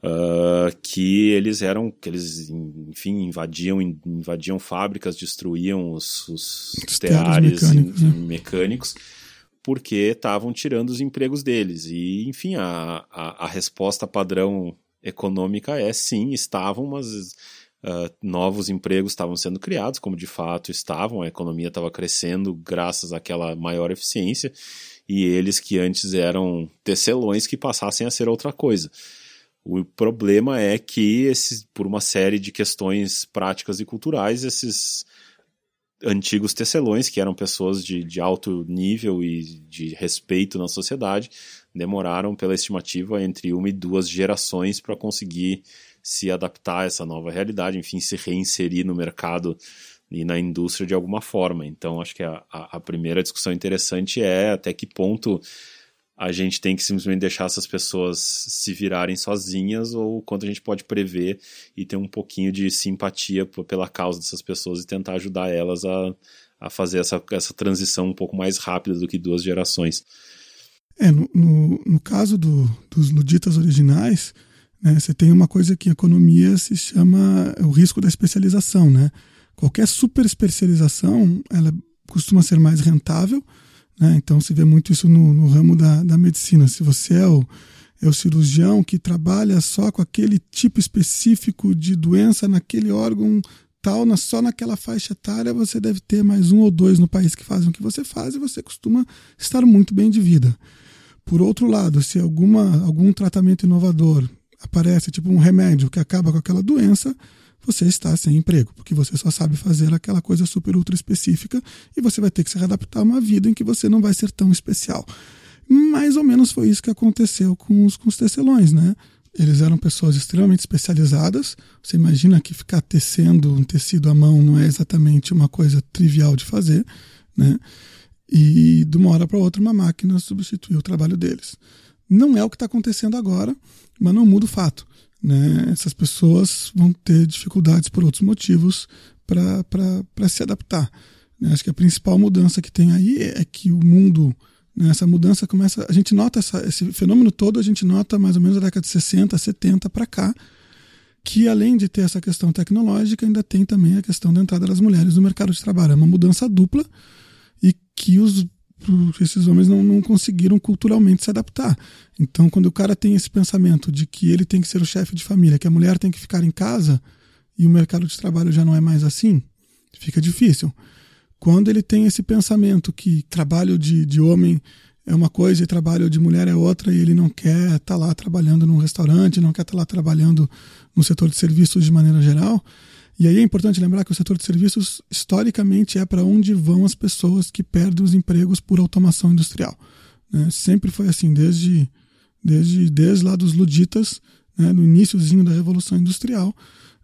Uh, que eles eram, que eles, enfim, invadiam, invadiam fábricas, destruíam os, os, teares mecânicos, né? mecânicos porque estavam tirando os empregos deles. E, enfim, a, a, a resposta padrão econômica é sim, estavam, mas uh, novos empregos estavam sendo criados, como de fato estavam, a economia estava crescendo graças àquela maior eficiência, e eles que antes eram tecelões que passassem a ser outra coisa. O problema é que, esse, por uma série de questões práticas e culturais, esses antigos tecelões, que eram pessoas de, de alto nível e de respeito na sociedade, demoraram, pela estimativa, entre uma e duas gerações para conseguir se adaptar a essa nova realidade, enfim, se reinserir no mercado e na indústria de alguma forma. Então, acho que a, a, a primeira discussão interessante é até que ponto a gente tem que simplesmente deixar essas pessoas se virarem sozinhas ou quanto a gente pode prever e ter um pouquinho de simpatia pela causa dessas pessoas e tentar ajudar elas a, a fazer essa, essa transição um pouco mais rápida do que duas gerações. É, no, no, no caso do, dos luditas originais, né, você tem uma coisa que em economia se chama o risco da especialização. Né? Qualquer super especialização ela costuma ser mais rentável, né? Então se vê muito isso no, no ramo da, da medicina. Se você é o, é o cirurgião que trabalha só com aquele tipo específico de doença naquele órgão tal, na, só naquela faixa etária, você deve ter mais um ou dois no país que fazem o que você faz e você costuma estar muito bem de vida. Por outro lado, se alguma, algum tratamento inovador aparece, tipo um remédio que acaba com aquela doença, você está sem emprego, porque você só sabe fazer aquela coisa super ultra específica e você vai ter que se adaptar a uma vida em que você não vai ser tão especial. Mais ou menos foi isso que aconteceu com os, com os tecelões, né? Eles eram pessoas extremamente especializadas. Você imagina que ficar tecendo um tecido à mão não é exatamente uma coisa trivial de fazer, né? E de uma hora para outra uma máquina substituiu o trabalho deles. Não é o que está acontecendo agora, mas não muda o fato né, essas pessoas vão ter dificuldades por outros motivos para se adaptar. Né? Acho que a principal mudança que tem aí é que o mundo, né, essa mudança começa. A gente nota essa, esse fenômeno todo, a gente nota mais ou menos da década de 60, 70 para cá, que além de ter essa questão tecnológica, ainda tem também a questão da entrada das mulheres no mercado de trabalho. É uma mudança dupla e que os esses homens não, não conseguiram culturalmente se adaptar. Então, quando o cara tem esse pensamento de que ele tem que ser o chefe de família, que a mulher tem que ficar em casa e o mercado de trabalho já não é mais assim, fica difícil. Quando ele tem esse pensamento que trabalho de, de homem é uma coisa e trabalho de mulher é outra, e ele não quer estar tá lá trabalhando num restaurante, não quer estar tá lá trabalhando no setor de serviços de maneira geral, e aí é importante lembrar que o setor de serviços, historicamente, é para onde vão as pessoas que perdem os empregos por automação industrial. Né? Sempre foi assim, desde, desde, desde lá dos luditas, né? no iníciozinho da Revolução Industrial.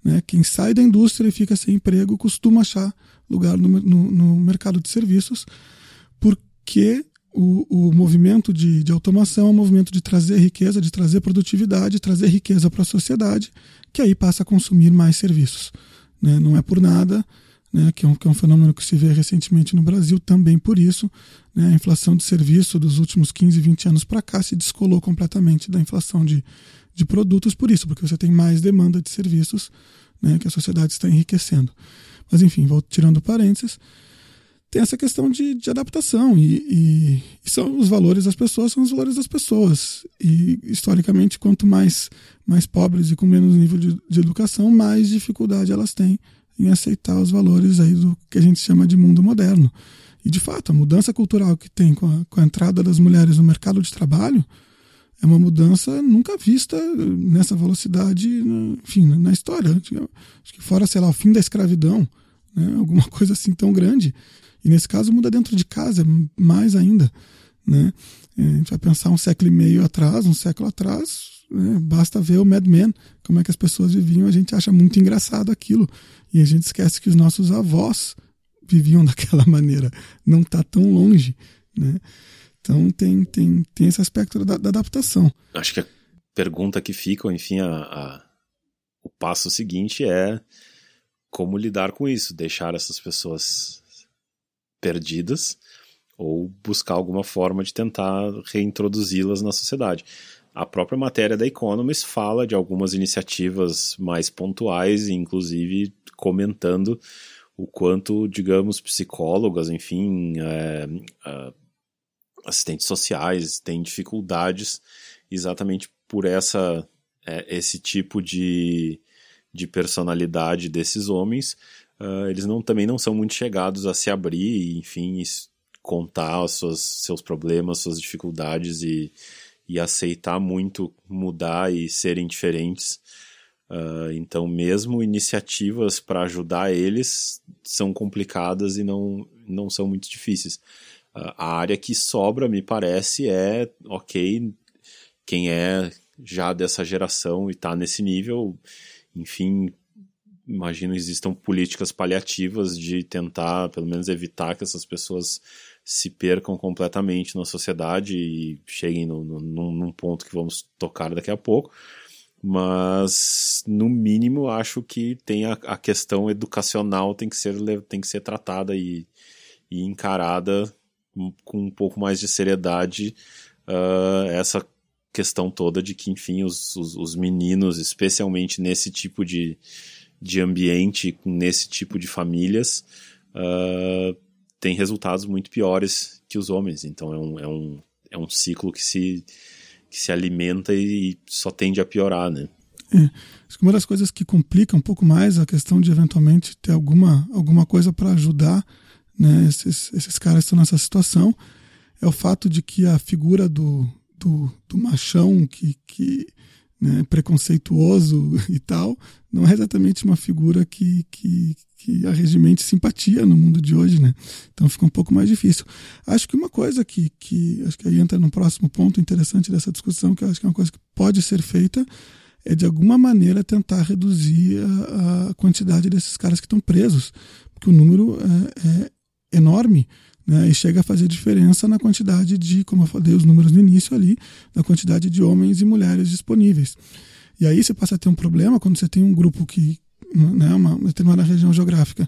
Né? Quem sai da indústria e fica sem emprego costuma achar lugar no, no, no mercado de serviços, porque o, o movimento de, de automação é um movimento de trazer riqueza, de trazer produtividade, trazer riqueza para a sociedade, que aí passa a consumir mais serviços. Né? Não é por nada, né? que, é um, que é um fenômeno que se vê recentemente no Brasil, também por isso. Né? A inflação de serviço dos últimos 15, 20 anos para cá se descolou completamente da inflação de, de produtos, por isso, porque você tem mais demanda de serviços né? que a sociedade está enriquecendo. Mas enfim, vou tirando parênteses. Tem essa questão de, de adaptação e, e, são os valores das pessoas são os valores das pessoas e historicamente quanto mais mais pobres e com menos nível de, de educação mais dificuldade elas têm em aceitar os valores aí do que a gente chama de mundo moderno e de fato a mudança cultural que tem com a, com a entrada das mulheres no mercado de trabalho é uma mudança nunca vista nessa velocidade, enfim, na história. Acho que fora, sei lá, o fim da escravidão, né? alguma coisa assim tão grande. E nesse caso muda dentro de casa, mais ainda. Né? A gente vai pensar um século e meio atrás, um século atrás, né? basta ver o Mad Men, como é que as pessoas viviam, a gente acha muito engraçado aquilo. E a gente esquece que os nossos avós viviam daquela maneira. Não está tão longe. Né? Então tem, tem, tem esse aspecto da, da adaptação. Acho que a pergunta que fica, enfim, a, a, o passo seguinte é como lidar com isso, deixar essas pessoas perdidas ou buscar alguma forma de tentar reintroduzi-las na sociedade. A própria matéria da Economist fala de algumas iniciativas mais pontuais, inclusive comentando o quanto, digamos, psicólogas, enfim, é, é, assistentes sociais têm dificuldades exatamente por essa é, esse tipo de, de personalidade desses homens. Uh, eles não, também não são muito chegados a se abrir e, enfim, contar os seus, seus problemas, suas dificuldades e, e aceitar muito mudar e serem diferentes. Uh, então, mesmo iniciativas para ajudar eles são complicadas e não, não são muito difíceis. A área que sobra, me parece, é ok, quem é já dessa geração e está nesse nível, enfim, imagino existam políticas paliativas de tentar, pelo menos, evitar que essas pessoas se percam completamente na sociedade e cheguem no, no, num ponto que vamos tocar daqui a pouco. Mas, no mínimo, acho que tem a, a questão educacional tem que ser, tem que ser tratada e, e encarada com um pouco mais de seriedade uh, essa questão toda de que, enfim, os, os, os, meninos, especialmente nesse tipo de, de ambiente, nesse tipo de famílias, uh, têm resultados muito piores que os homens. Então é um, é um, é um ciclo que se, que se alimenta e só tende a piorar, né? É, acho que uma das coisas que complica um pouco mais a questão de eventualmente ter alguma, alguma coisa para ajudar né, esses, esses caras estão nessa situação, é o fato de que a figura do, do, do machão que, que né, preconceituoso e tal, não é exatamente uma figura que, que, que simpatia no mundo de hoje, né? Então fica um pouco mais difícil. Acho que uma coisa que, que acho que aí entra no próximo ponto interessante dessa discussão, que acho que é uma coisa que pode ser feita, é de alguma maneira tentar reduzir a, a quantidade desses caras que estão presos, porque o número é, é, enorme né, e chega a fazer diferença na quantidade de, como eu falei os números no início ali, na quantidade de homens e mulheres disponíveis. E aí você passa a ter um problema quando você tem um grupo que, né, uma determinada região geográfica,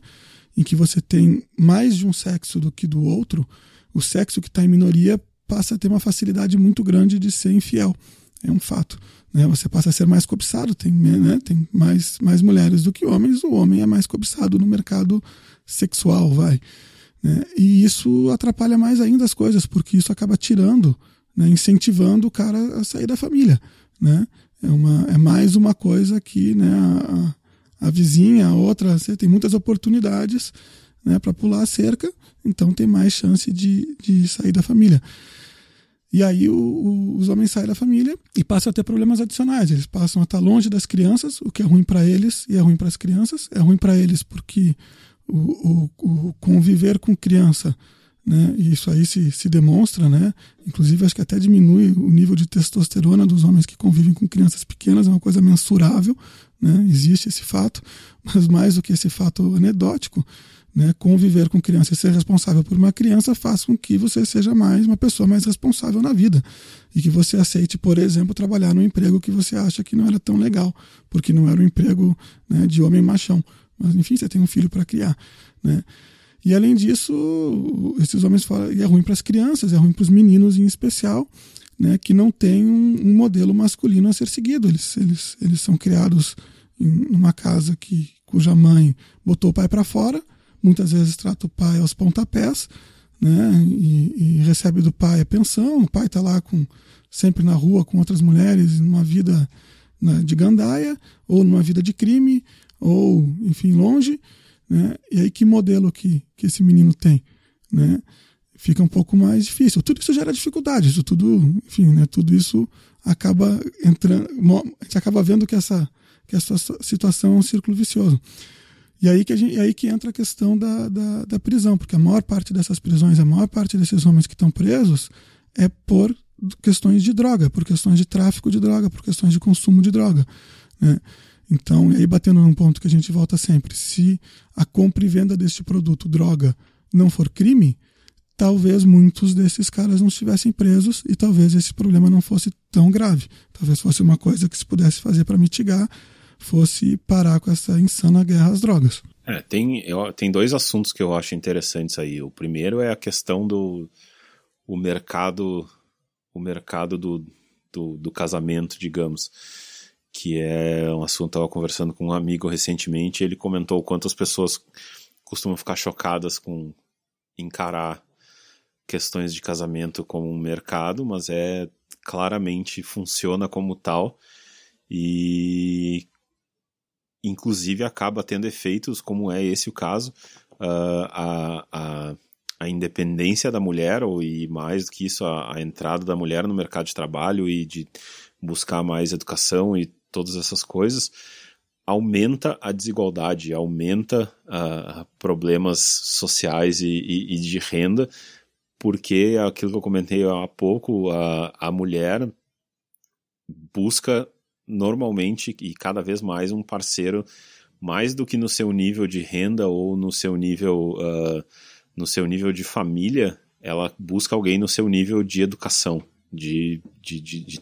em que você tem mais de um sexo do que do outro, o sexo que está em minoria passa a ter uma facilidade muito grande de ser infiel. É um fato. Né? Você passa a ser mais cobiçado, tem, né? tem mais, mais mulheres do que homens, o homem é mais cobiçado no mercado sexual, vai. Né? E isso atrapalha mais ainda as coisas, porque isso acaba tirando, né, incentivando o cara a sair da família. Né? É, uma, é mais uma coisa que né, a, a vizinha, a outra, você tem muitas oportunidades né, para pular a cerca, então tem mais chance de, de sair da família. E aí o, o, os homens saem da família e passam a ter problemas adicionais. Eles passam a estar longe das crianças, o que é ruim para eles e é ruim para as crianças. É ruim para eles porque o, o, o conviver com criança, né? E isso aí se, se demonstra, né? Inclusive acho que até diminui o nível de testosterona dos homens que convivem com crianças pequenas, é uma coisa mensurável, né? Existe esse fato, mas mais do que esse fato anedótico, né? Conviver com criança e ser responsável por uma criança faz com que você seja mais uma pessoa mais responsável na vida e que você aceite, por exemplo, trabalhar num emprego que você acha que não era tão legal, porque não era um emprego né, de homem machão. Mas, enfim, você tem um filho para criar. Né? E além disso, esses homens falam, e é ruim para as crianças, é ruim para os meninos em especial, né, que não tem um, um, modelo masculino a ser seguido. Eles, eles, eles são criados em uma casa que cuja mãe botou o pai para fora, muitas vezes trata o pai aos pontapés, né? E, e recebe do pai a pensão, o pai está lá com sempre na rua com outras mulheres, numa vida né, de gandaia, ou numa vida de crime, ou, enfim, longe. Né? E aí, que modelo que, que esse menino tem? Né? Fica um pouco mais difícil. Tudo isso gera dificuldade, isso tudo, enfim, né, tudo isso acaba entrando. A gente acaba vendo que essa, que essa situação é um círculo vicioso. E aí que, gente, aí que entra a questão da, da, da prisão, porque a maior parte dessas prisões, a maior parte desses homens que estão presos é por questões de droga, por questões de tráfico de droga, por questões de consumo de droga. Né? Então, aí batendo num ponto que a gente volta sempre, se a compra e venda deste produto, droga, não for crime, talvez muitos desses caras não estivessem presos e talvez esse problema não fosse tão grave. Talvez fosse uma coisa que se pudesse fazer para mitigar, fosse parar com essa insana guerra às drogas. É, tem, eu, tem dois assuntos que eu acho interessantes aí. O primeiro é a questão do o mercado o mercado do, do, do casamento, digamos, que é um assunto. Estava conversando com um amigo recentemente, ele comentou quantas pessoas costumam ficar chocadas com encarar questões de casamento como um mercado, mas é claramente funciona como tal e inclusive acaba tendo efeitos como é esse o caso uh, a, a a independência da mulher, ou e mais do que isso, a, a, entrada da mulher no mercado de trabalho e de buscar mais educação e todas essas coisas, aumenta a desigualdade, aumenta uh, problemas sociais e, e, e, de renda, porque aquilo que eu comentei há pouco, a, a mulher busca normalmente e cada vez mais um parceiro mais do que no seu nível de renda ou no seu nível uh, no seu nível de família, ela busca alguém no seu nível de educação. De, de, de, de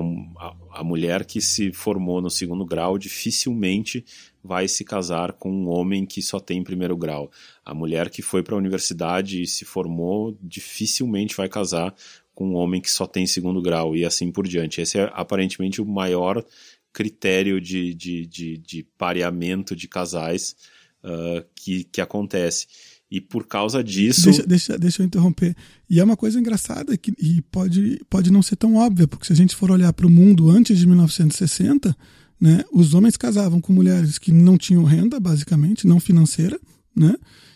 uma, a, mulher que se formou no segundo grau dificilmente vai se casar com um homem que só tem primeiro grau. A mulher que foi para a universidade e se formou dificilmente vai casar com um homem que só tem segundo grau e assim por diante. Esse é aparentemente o maior critério de, de, de, de pareamento de casais uh, que, que acontece. E por causa disso. Deixa, deixa, deixa eu interromper. E é uma coisa engraçada que, e pode, pode não ser tão óbvia, porque se a gente for olhar para o mundo antes de 1960, né, os homens casavam com mulheres que não tinham renda, basicamente, não financeira, né,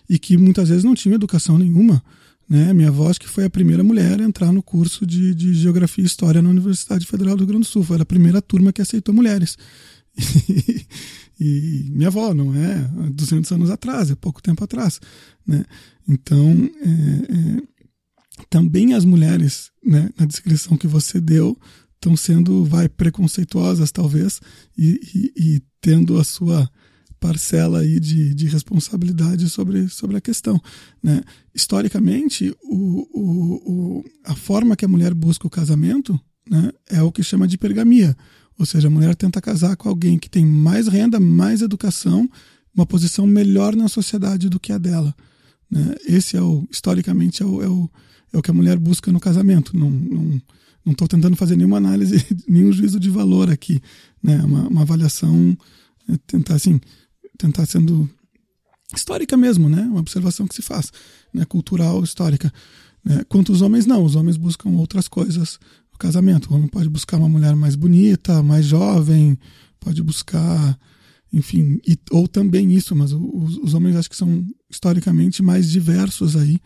e que muitas vezes não tinham educação nenhuma. Né? Minha avó que foi a primeira mulher a entrar no curso de, de Geografia e História na Universidade Federal do Rio Grande do Sul. Foi a primeira turma que aceitou mulheres. E minha avó, não é 200 anos atrás, é pouco tempo atrás. Né? Então, é, é, também as mulheres, né, na descrição que você deu, estão sendo, vai, preconceituosas talvez, e, e, e, tendo a sua parcela aí de, de responsabilidade sobre, sobre a questão. Né? Historicamente, o, o, o, a forma que a mulher busca o casamento né, é o que chama de pergamia ou seja, a mulher tenta casar com alguém que tem mais renda, mais educação, uma posição melhor na sociedade do que a dela. Né? Esse é o, historicamente, é o, é o, é o que a mulher busca no casamento. Não não não estou tentando fazer nenhuma análise, nenhum juízo de valor aqui, né? Uma, uma avaliação, é tentar assim, tentar sendo histórica mesmo, né? Uma observação que se faz, né? Cultural, histórica. Né? Quanto os homens não, os homens buscam outras coisas casamento. O homem pode buscar uma mulher mais bonita, mais jovem, pode buscar, enfim, e, ou também isso, mas os, os, homens acho que são historicamente mais diversos aí,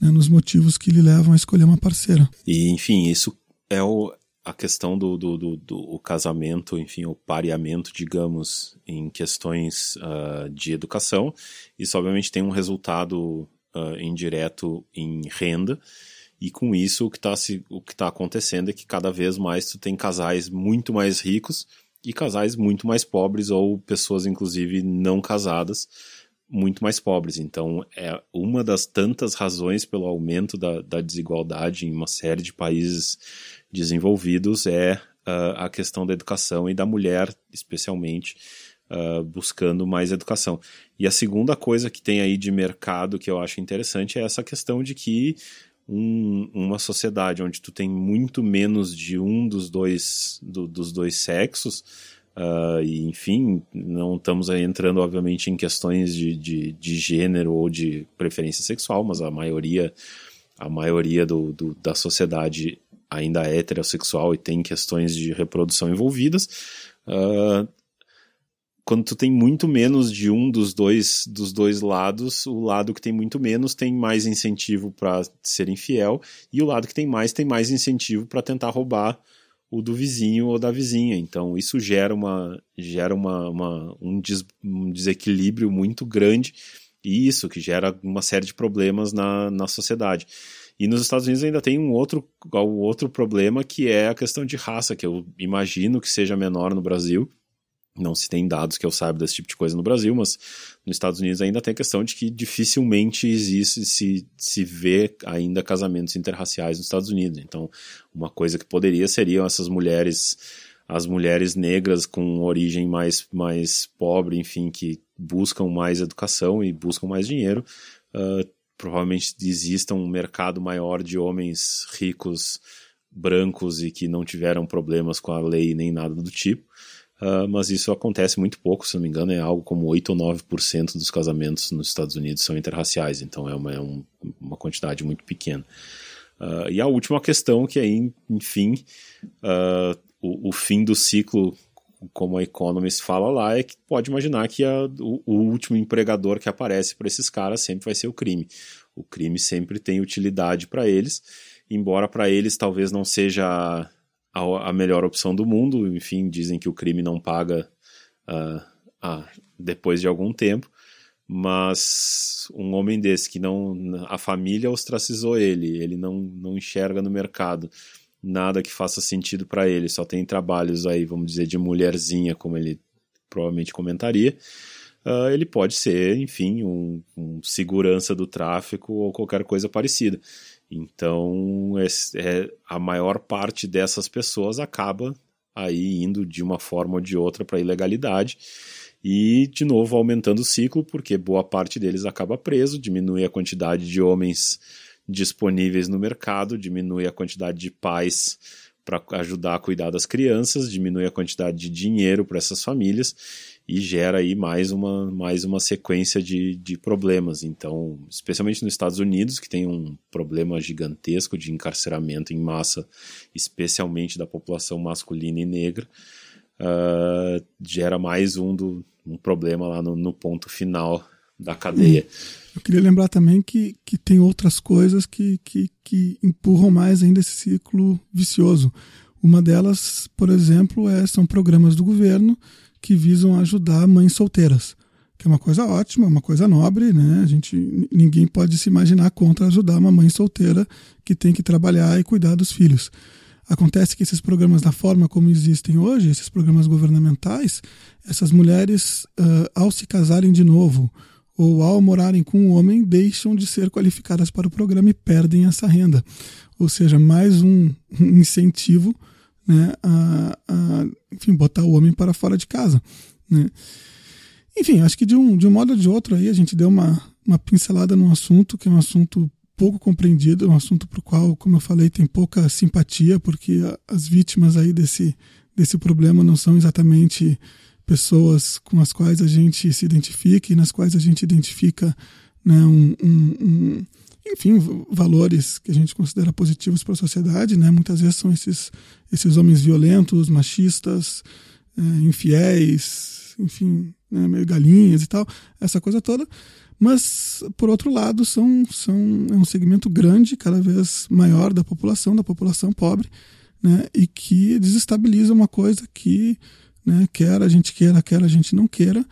né, nos motivos que lhe levam a escolher uma parceira. E, enfim, isso é o, a questão do, do, do, do o casamento, enfim, o pareamento, digamos, em questões uh, de educação. Isso, obviamente, tem um resultado uh, indireto em renda e com isso, o que está tá acontecendo é que cada vez mais tu tem casais muito mais ricos e casais muito mais pobres, ou pessoas, inclusive, não casadas, muito mais pobres. Então, é uma das tantas razões pelo aumento da, da desigualdade em uma série de países desenvolvidos é uh, a questão da educação e da mulher, especialmente, uh, buscando mais educação. E a segunda coisa que tem aí de mercado que eu acho interessante é essa questão de que um, uma sociedade onde tu tem muito menos de um dos dois, do, dos dois sexos, Uh, e, enfim, não estamos entrando, obviamente, em questões de, de, de, gênero ou de preferência sexual, mas a maioria, a maioria do, do, da sociedade ainda é heterossexual e tem questões de reprodução envolvidas. Uh, quando tu tem muito menos de um dos dois dos dois lados, o lado que tem muito menos tem mais incentivo para ser infiel e o lado que tem mais tem mais incentivo para tentar roubar o do vizinho ou da vizinha. Então isso gera uma gera uma, uma um, des, um, desequilíbrio muito grande e isso que gera uma série de problemas na, na sociedade. E nos Estados Unidos ainda tem um outro, um outro problema que é a questão de raça, que eu imagino que seja menor no Brasil, não se tem dados que eu saiba desse tipo de coisa no Brasil, mas nos Estados Unidos ainda tem a questão de que dificilmente existe, se, se vê ainda casamentos interraciais nos Estados Unidos. Então, uma coisa que poderia seriam essas mulheres, as mulheres negras com origem mais, mais pobre, enfim, que buscam mais educação e buscam mais dinheiro. Uh, provavelmente exista um mercado maior de homens ricos, brancos e que não tiveram problemas com a lei nem nada do tipo. Uh, mas isso acontece muito pouco, se não me engano, é algo como 8 ou 9% dos casamentos nos Estados Unidos são interraciais, então é uma, é um, uma quantidade muito pequena. Uh, e a última questão, que aí, enfim, uh, o, o, fim do ciclo, como a Economist fala lá, é que pode imaginar que a, o, o último empregador que aparece para esses caras sempre vai ser o crime. O crime sempre tem utilidade para eles, embora para eles talvez não seja a, a, melhor opção do mundo. Enfim, dizem que o crime não paga uh, depois de algum tempo. Mas um homem desse que não. A família ostracizou ele, ele não, não enxerga no mercado nada que faça sentido para ele, só tem trabalhos aí, vamos dizer, de mulherzinha, como ele provavelmente comentaria. Uh, ele pode ser, enfim, um, um segurança do tráfico ou qualquer coisa parecida. Então, é, é, a maior parte dessas pessoas acaba aí indo de uma forma ou de outra para a ilegalidade e, de novo, aumentando o ciclo, porque boa parte deles acaba preso, diminui a quantidade de homens disponíveis no mercado, diminui a quantidade de pais para ajudar a cuidar das crianças, diminui a quantidade de dinheiro para essas famílias e gera aí mais uma, mais uma sequência de, de problemas. Então, especialmente nos Estados Unidos, que tem um problema gigantesco de encarceramento em massa, especialmente da população masculina e negra, uh, gera mais um, do, um problema lá no, no ponto final da cadeia. Eu queria lembrar também que, que tem outras coisas que, que, que empurram mais ainda esse ciclo vicioso. Uma delas, por exemplo, é, são programas do governo que visam ajudar mães solteiras, que é uma coisa ótima, uma coisa nobre, né? A gente ninguém pode se imaginar contra ajudar uma mãe solteira que tem que trabalhar e cuidar dos filhos. Acontece que esses programas, da forma como existem hoje, esses programas governamentais, essas mulheres, uh, ao se casarem de novo ou ao morarem com um homem, deixam de ser qualificadas para o programa e perdem essa renda. Ou seja, mais um incentivo né, a, a, enfim, botar o homem para fora de casa. Né. Enfim, acho que de um, de um modo ou de outro aí a gente deu uma, uma pincelada num assunto que é um assunto pouco compreendido, um assunto para o qual, como eu falei, tem pouca simpatia, porque as vítimas aí desse, desse problema não são exatamente pessoas com as quais a gente se identifica e nas quais a gente identifica né, um, um, um enfim, valores que a gente considera positivos para a sociedade, né? Muitas vezes são esses, esses homens violentos, machistas, é, infiéis, enfim, né? meio galinhas e tal, essa coisa toda. Mas, por outro lado, são, são, é um segmento grande, cada vez maior da população, da população pobre, né? E que desestabiliza uma coisa que, né, quer a gente queira, quer a gente não queira,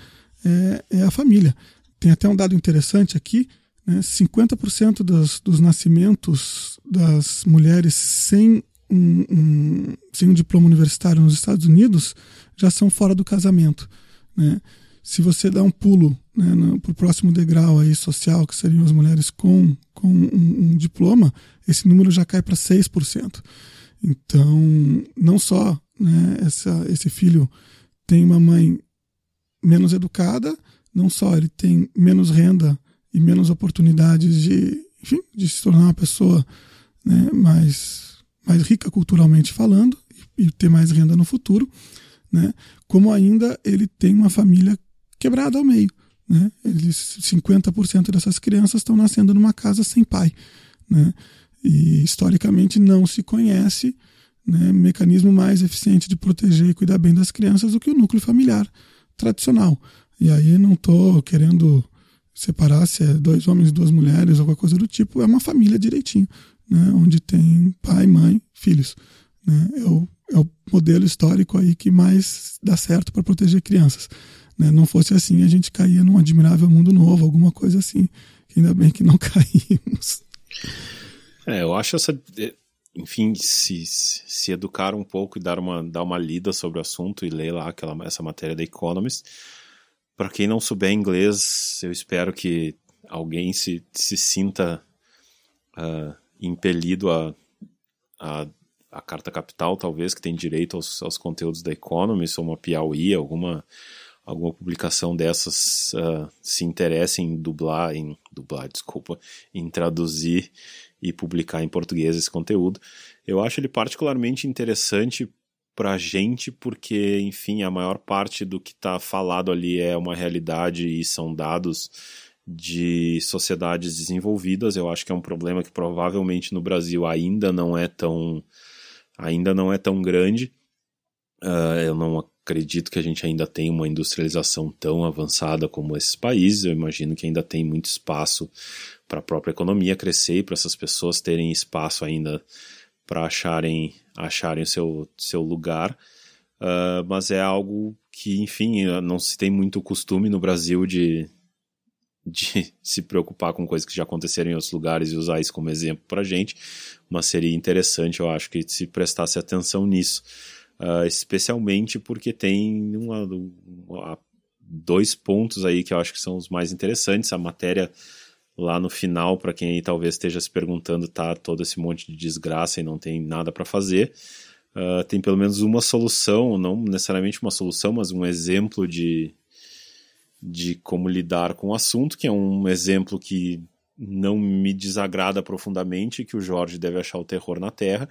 é, é a família. Tem até um dado interessante aqui, né, 50% dos, dos nascimentos das mulheres sem um, um, sem um diploma universitário nos Estados Unidos já são fora do casamento. Né? Se você dá um pulo né, para o próximo degrau aí social, que seriam as mulheres com, com um, um diploma, esse número já cai para 6%. Então, não só né, essa, esse filho tem uma mãe menos educada, não só ele tem menos renda e menos oportunidades de, enfim, de se tornar uma pessoa né, mais, mais rica culturalmente falando e, e ter mais renda no futuro, né? como ainda ele tem uma família quebrada ao meio. Né? Eles, 50% dessas crianças estão nascendo numa casa sem pai. Né? E historicamente não se conhece né, mecanismo mais eficiente de proteger e cuidar bem das crianças do que o núcleo familiar tradicional. E aí não estou querendo separar se é dois homens e duas mulheres qualquer coisa do tipo, é uma família direitinho, né, onde tem pai, mãe, filhos. Né, é, o, é o modelo histórico aí que mais dá certo para proteger crianças. Né? Não fosse assim, a gente caía num admirável mundo novo, alguma coisa assim. Ainda bem que não caímos. É, eu acho essa. É, enfim, se, se educar um pouco e dar uma, dar uma lida sobre o assunto e ler lá aquela, essa matéria da Economist. Para quem não souber inglês, eu espero que alguém se, se sinta uh, impelido a, a, a, Carta Capital, talvez, que tem direito aos, aos conteúdos da Economist, ou uma Piauí, alguma alguma publicação dessas uh, se interessa em dublar, em dublar, desculpa, em traduzir e publicar em português esse conteúdo. Eu acho ele particularmente interessante para a gente porque, enfim, a maior parte do que está falado ali é uma realidade e são dados de sociedades desenvolvidas. Eu acho que é um problema que provavelmente no Brasil ainda não é tão ainda não é tão grande. Uh, eu não acredito que a gente ainda tem uma industrialização tão avançada como esses países. Eu imagino que ainda tem muito espaço para a própria economia crescer e para essas pessoas terem espaço ainda para acharem acharem seu seu lugar. Uh, mas é algo que, enfim, não se tem muito costume no Brasil de, de se preocupar com coisas que já aconteceram em outros lugares e usar isso como exemplo para gente. Mas seria interessante, eu acho, que se prestasse atenção nisso uh, especialmente porque tem uma, uma, dois pontos aí que eu acho que são os mais interessantes. A matéria lá no final, para quem aí talvez esteja se perguntando, tá todo esse monte de desgraça e não tem nada para fazer. Uh, tem pelo menos uma solução, não necessariamente uma solução, mas um exemplo de, de como lidar com o assunto, que é um exemplo que não me desagrada profundamente, que o Jorge deve achar o terror na Terra,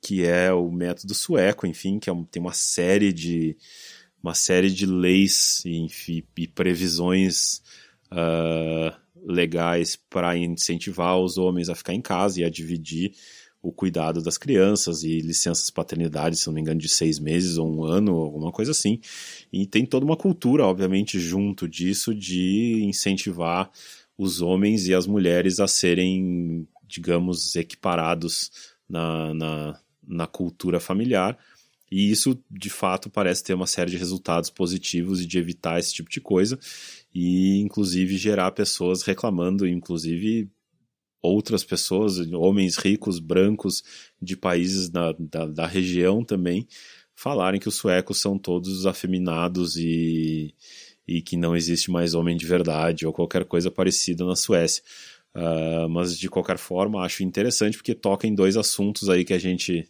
que é o método sueco, enfim, que é um, tem uma série de uma série de leis enfim, e previsões uh, legais para incentivar os homens a ficar em casa e a dividir o cuidado das crianças e licenças paternidade, se não me engano, de seis meses ou um ano, alguma coisa assim. E tem toda uma cultura, obviamente, junto disso de incentivar os homens e as mulheres a serem, digamos, equiparados na, na, na cultura familiar. E isso, de fato, parece ter uma série de resultados positivos e de evitar esse tipo de coisa. E, inclusive, gerar pessoas reclamando, inclusive outras pessoas, homens ricos, brancos, de países da, da, da região também, falarem que os suecos são todos afeminados e, e que não existe mais homem de verdade ou qualquer coisa parecida na Suécia. Uh, mas de qualquer forma, acho interessante porque toca em dois assuntos aí que a gente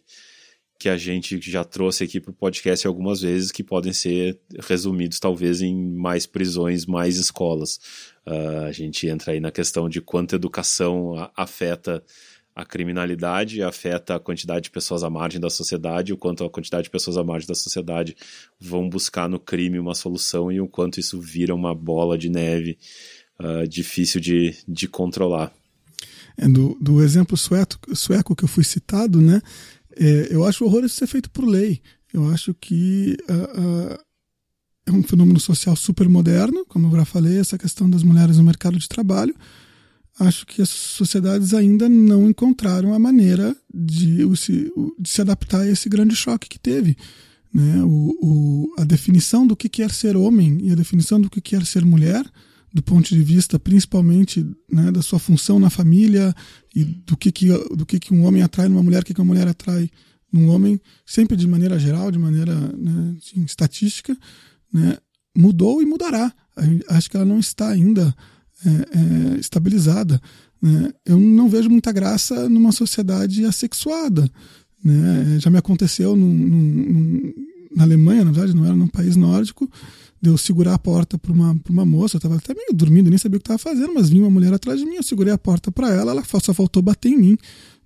que a gente já trouxe aqui para o podcast algumas vezes que podem ser resumidos talvez em mais prisões, mais escolas. Uh, a gente entra aí na questão de quanto educação afeta a criminalidade, afeta a quantidade de pessoas à margem da sociedade, o quanto a quantidade de pessoas à margem da sociedade vão buscar no crime uma solução e o quanto isso vira uma bola de neve uh, difícil de, de controlar. É, do, do exemplo sueco, sueco que eu fui citado, né? É, eu acho o horror isso ser feito por lei. Eu acho que uh, uh, é um fenômeno social super moderno, como eu já falei, essa questão das mulheres no mercado de trabalho. Acho que as sociedades ainda não encontraram a maneira de, de se adaptar a esse grande choque que teve. Né? O, o, a definição do que quer ser homem e a definição do que quer ser mulher do ponto de vista principalmente né, da sua função na família e do que, que, do que, que um homem atrai numa mulher, o que, que uma mulher atrai num homem, sempre de maneira geral, de maneira né, assim, estatística, né, mudou e mudará. Acho que ela não está ainda é, é, estabilizada. Né? Eu não vejo muita graça numa sociedade assexuada. Né? Já me aconteceu num, num, num, na Alemanha, na verdade, não era num país nórdico, de eu segurar a porta para uma, uma moça. Eu estava até meio dormindo, nem sabia o que estava fazendo, mas vinha uma mulher atrás de mim. Eu segurei a porta para ela, ela só faltou bater em mim.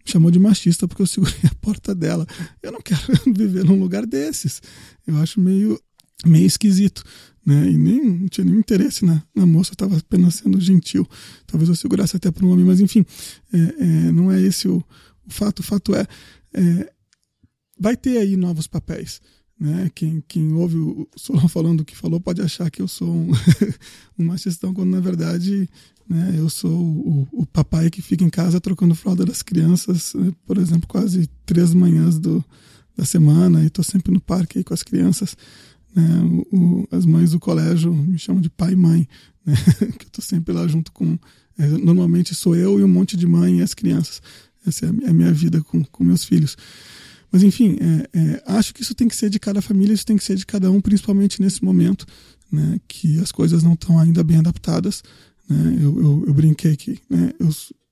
chamou de machista porque eu segurei a porta dela. Eu não quero viver num lugar desses. Eu acho meio, meio esquisito. Né? E nem não tinha nenhum interesse na, na moça, estava apenas sendo gentil. Talvez eu segurasse até para um homem, mas enfim, é, é, não é esse o, o, fato. O fato é, é, vai ter aí novos papéis. Né? Quem, quem ouve o Solon falando o que falou pode achar que eu sou um, um machistão, quando na verdade né, eu sou o, o, papai que fica em casa trocando fralda das crianças, né? por exemplo, quase três manhãs do, da semana, e estou sempre no parque com as crianças. Né? O, as mães do colégio me chamam de pai e mãe, né? que eu estou sempre lá junto com. É, normalmente sou eu e um monte de mãe e as crianças. Essa é a minha vida com, com meus filhos. Mas, enfim, é, é, acho que isso tem que ser de cada família, isso tem que ser de cada um, principalmente nesse momento, né, que as coisas não estão ainda bem adaptadas. Né, eu, eu, eu, brinquei que né, eu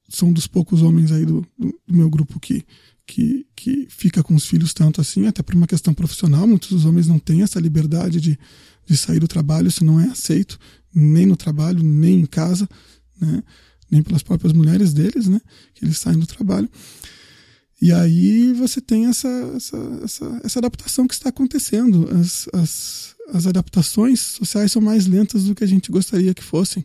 sou um dos poucos homens aí do, do, do, meu grupo que, que, que fica com os filhos tanto assim, até por uma questão profissional. Muitos dos homens não têm essa liberdade de, de sair do trabalho, isso não é aceito, nem no trabalho, nem em casa, né, nem pelas próprias mulheres deles, né, que eles saem do trabalho. E aí você tem essa, essa, essa, essa adaptação que está acontecendo. As, as, as adaptações sociais são mais lentas do que a gente gostaria que fossem.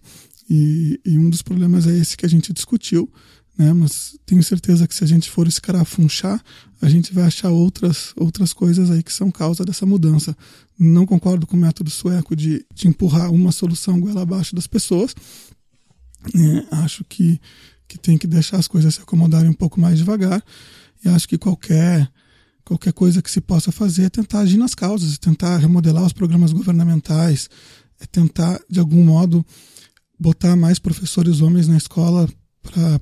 E, e um dos problemas é esse que a gente discutiu, né? mas tenho certeza que se a gente for escarafunchar, a gente vai achar outras, outras coisas aí que são causa dessa mudança. Não concordo com o método sueco de, de empurrar uma solução goela abaixo das pessoas. É, acho que, que tem que deixar as coisas se acomodarem um pouco mais devagar. E acho que qualquer qualquer coisa que se possa fazer é tentar agir nas causas, é tentar remodelar os programas governamentais, é tentar de algum modo botar mais professores homens na escola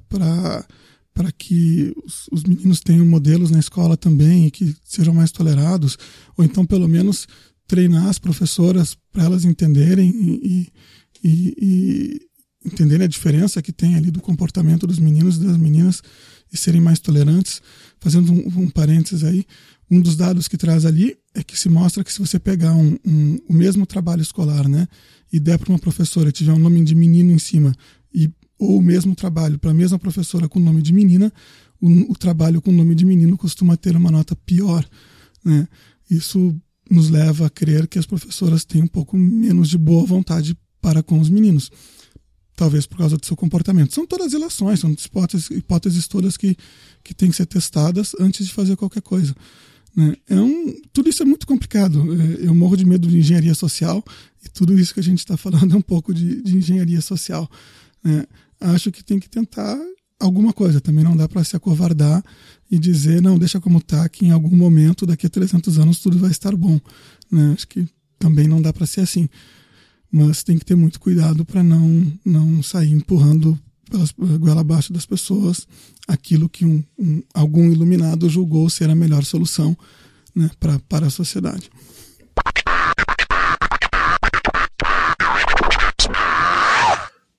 para para que os, os, meninos tenham modelos na escola também e que sejam mais tolerados, ou então pelo menos treinar as professoras para elas entenderem e, e, e, entenderem a diferença que tem ali do comportamento dos meninos e das meninas e serem mais tolerantes. Fazendo um, um parênteses aí, um dos dados que traz ali é que se mostra que se você pegar um, um, o mesmo trabalho escolar, né, e der para uma professora e tiver um nome de menino em cima e ou o mesmo trabalho para a mesma professora com nome de menina, o, o, trabalho com nome de menino costuma ter uma nota pior, né? Isso nos leva a crer que as professoras têm um pouco menos de boa vontade para com os meninos talvez por causa do seu comportamento. São todas relações, são hipóteses, hipóteses todas que, que têm que ser testadas antes de fazer qualquer coisa. Né? É um, tudo isso é muito complicado. É, eu morro de medo de engenharia social e tudo isso que a gente está falando é um pouco de, de engenharia social. Né? Acho que tem que tentar alguma coisa. Também não dá para se acovardar e dizer, não, deixa como está, que em algum momento, daqui a 300 anos, tudo vai estar bom. Né? Acho que também não dá para ser assim mas tem que ter muito cuidado para não, não sair empurrando pelas goela abaixo das pessoas aquilo que um, um, algum iluminado julgou ser a melhor solução né, pra, para a sociedade.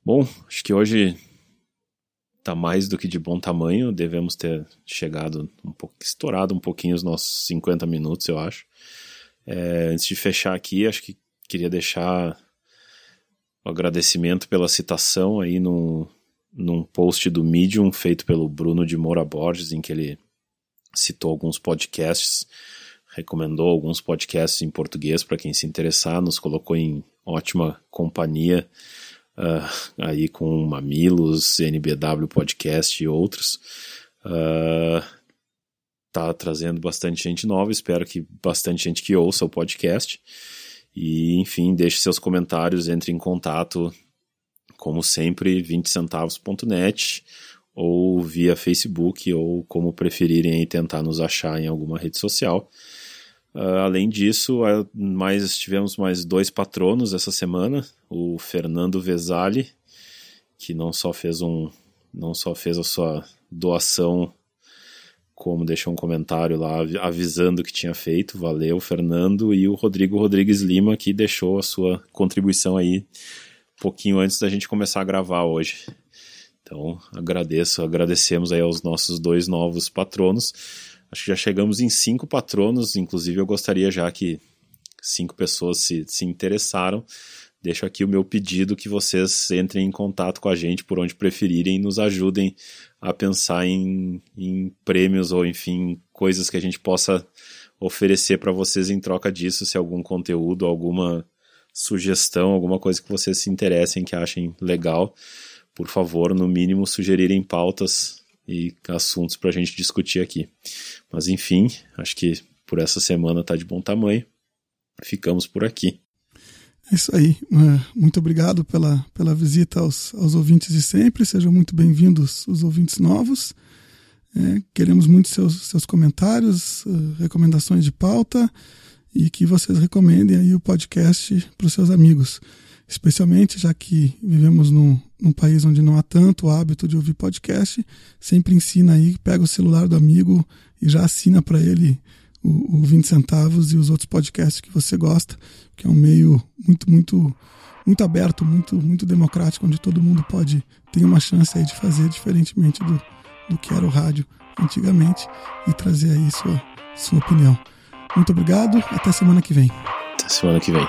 Bom, acho que hoje está mais do que de bom tamanho. Devemos ter chegado um pouco, estourado um pouquinho os nossos 50 minutos, eu acho. É, antes de fechar aqui, acho que queria deixar o agradecimento pela citação aí no, num post do Medium feito pelo Bruno de Moura Borges, em que ele citou alguns podcasts, recomendou alguns podcasts em português para quem se interessar, nos colocou em ótima companhia uh, aí com Mamilos, NBW Podcast e outros. Uh, tá trazendo bastante gente nova, espero que bastante gente que ouça o podcast. E, enfim, deixe seus comentários, entre em contato, como sempre, 20centavos.net ou via Facebook, ou como preferirem tentar nos achar em alguma rede social. Uh, além disso, mais, tivemos mais dois patronos essa semana, o Fernando Vesali, que não só fez um não só fez a sua doação como deixou um comentário lá avisando que tinha feito. Valeu, Fernando. E o Rodrigo Rodrigues Lima, que deixou a sua contribuição aí um pouquinho antes da gente começar a gravar hoje. Então, agradeço, agradecemos aí aos nossos dois novos patronos. Acho que já chegamos em cinco patronos, inclusive eu gostaria já que cinco pessoas se, se interessaram deixo aqui o meu pedido que vocês entrem em contato com a gente por onde preferirem e nos ajudem a pensar em, em prêmios ou, enfim, coisas que a gente possa oferecer para vocês em troca disso, se algum conteúdo, alguma sugestão, alguma coisa que vocês se interessem, que achem legal, por favor, no mínimo, sugerirem pautas e assuntos para a gente discutir aqui. Mas enfim, acho que por essa semana está de bom tamanho. Ficamos por aqui. É isso aí. É, muito obrigado pela, pela visita aos, aos ouvintes de sempre. Sejam muito bem-vindos os ouvintes novos. É, queremos muito seus, seus comentários, uh, recomendações de pauta e que vocês recomendem aí o podcast para os seus amigos. Especialmente já que vivemos num, num país onde não há tanto hábito de ouvir podcast, sempre ensina aí, pega o celular do amigo e já assina para ele o, o 20 centavos e os outros podcasts que você gosta, que é um meio muito, muito, muito aberto, muito, muito democrático, onde todo mundo pode ter uma chance aí de fazer diferentemente do, do que era o rádio antigamente e trazer aí sua, sua opinião. Muito obrigado, até semana que vem. Até semana que vem.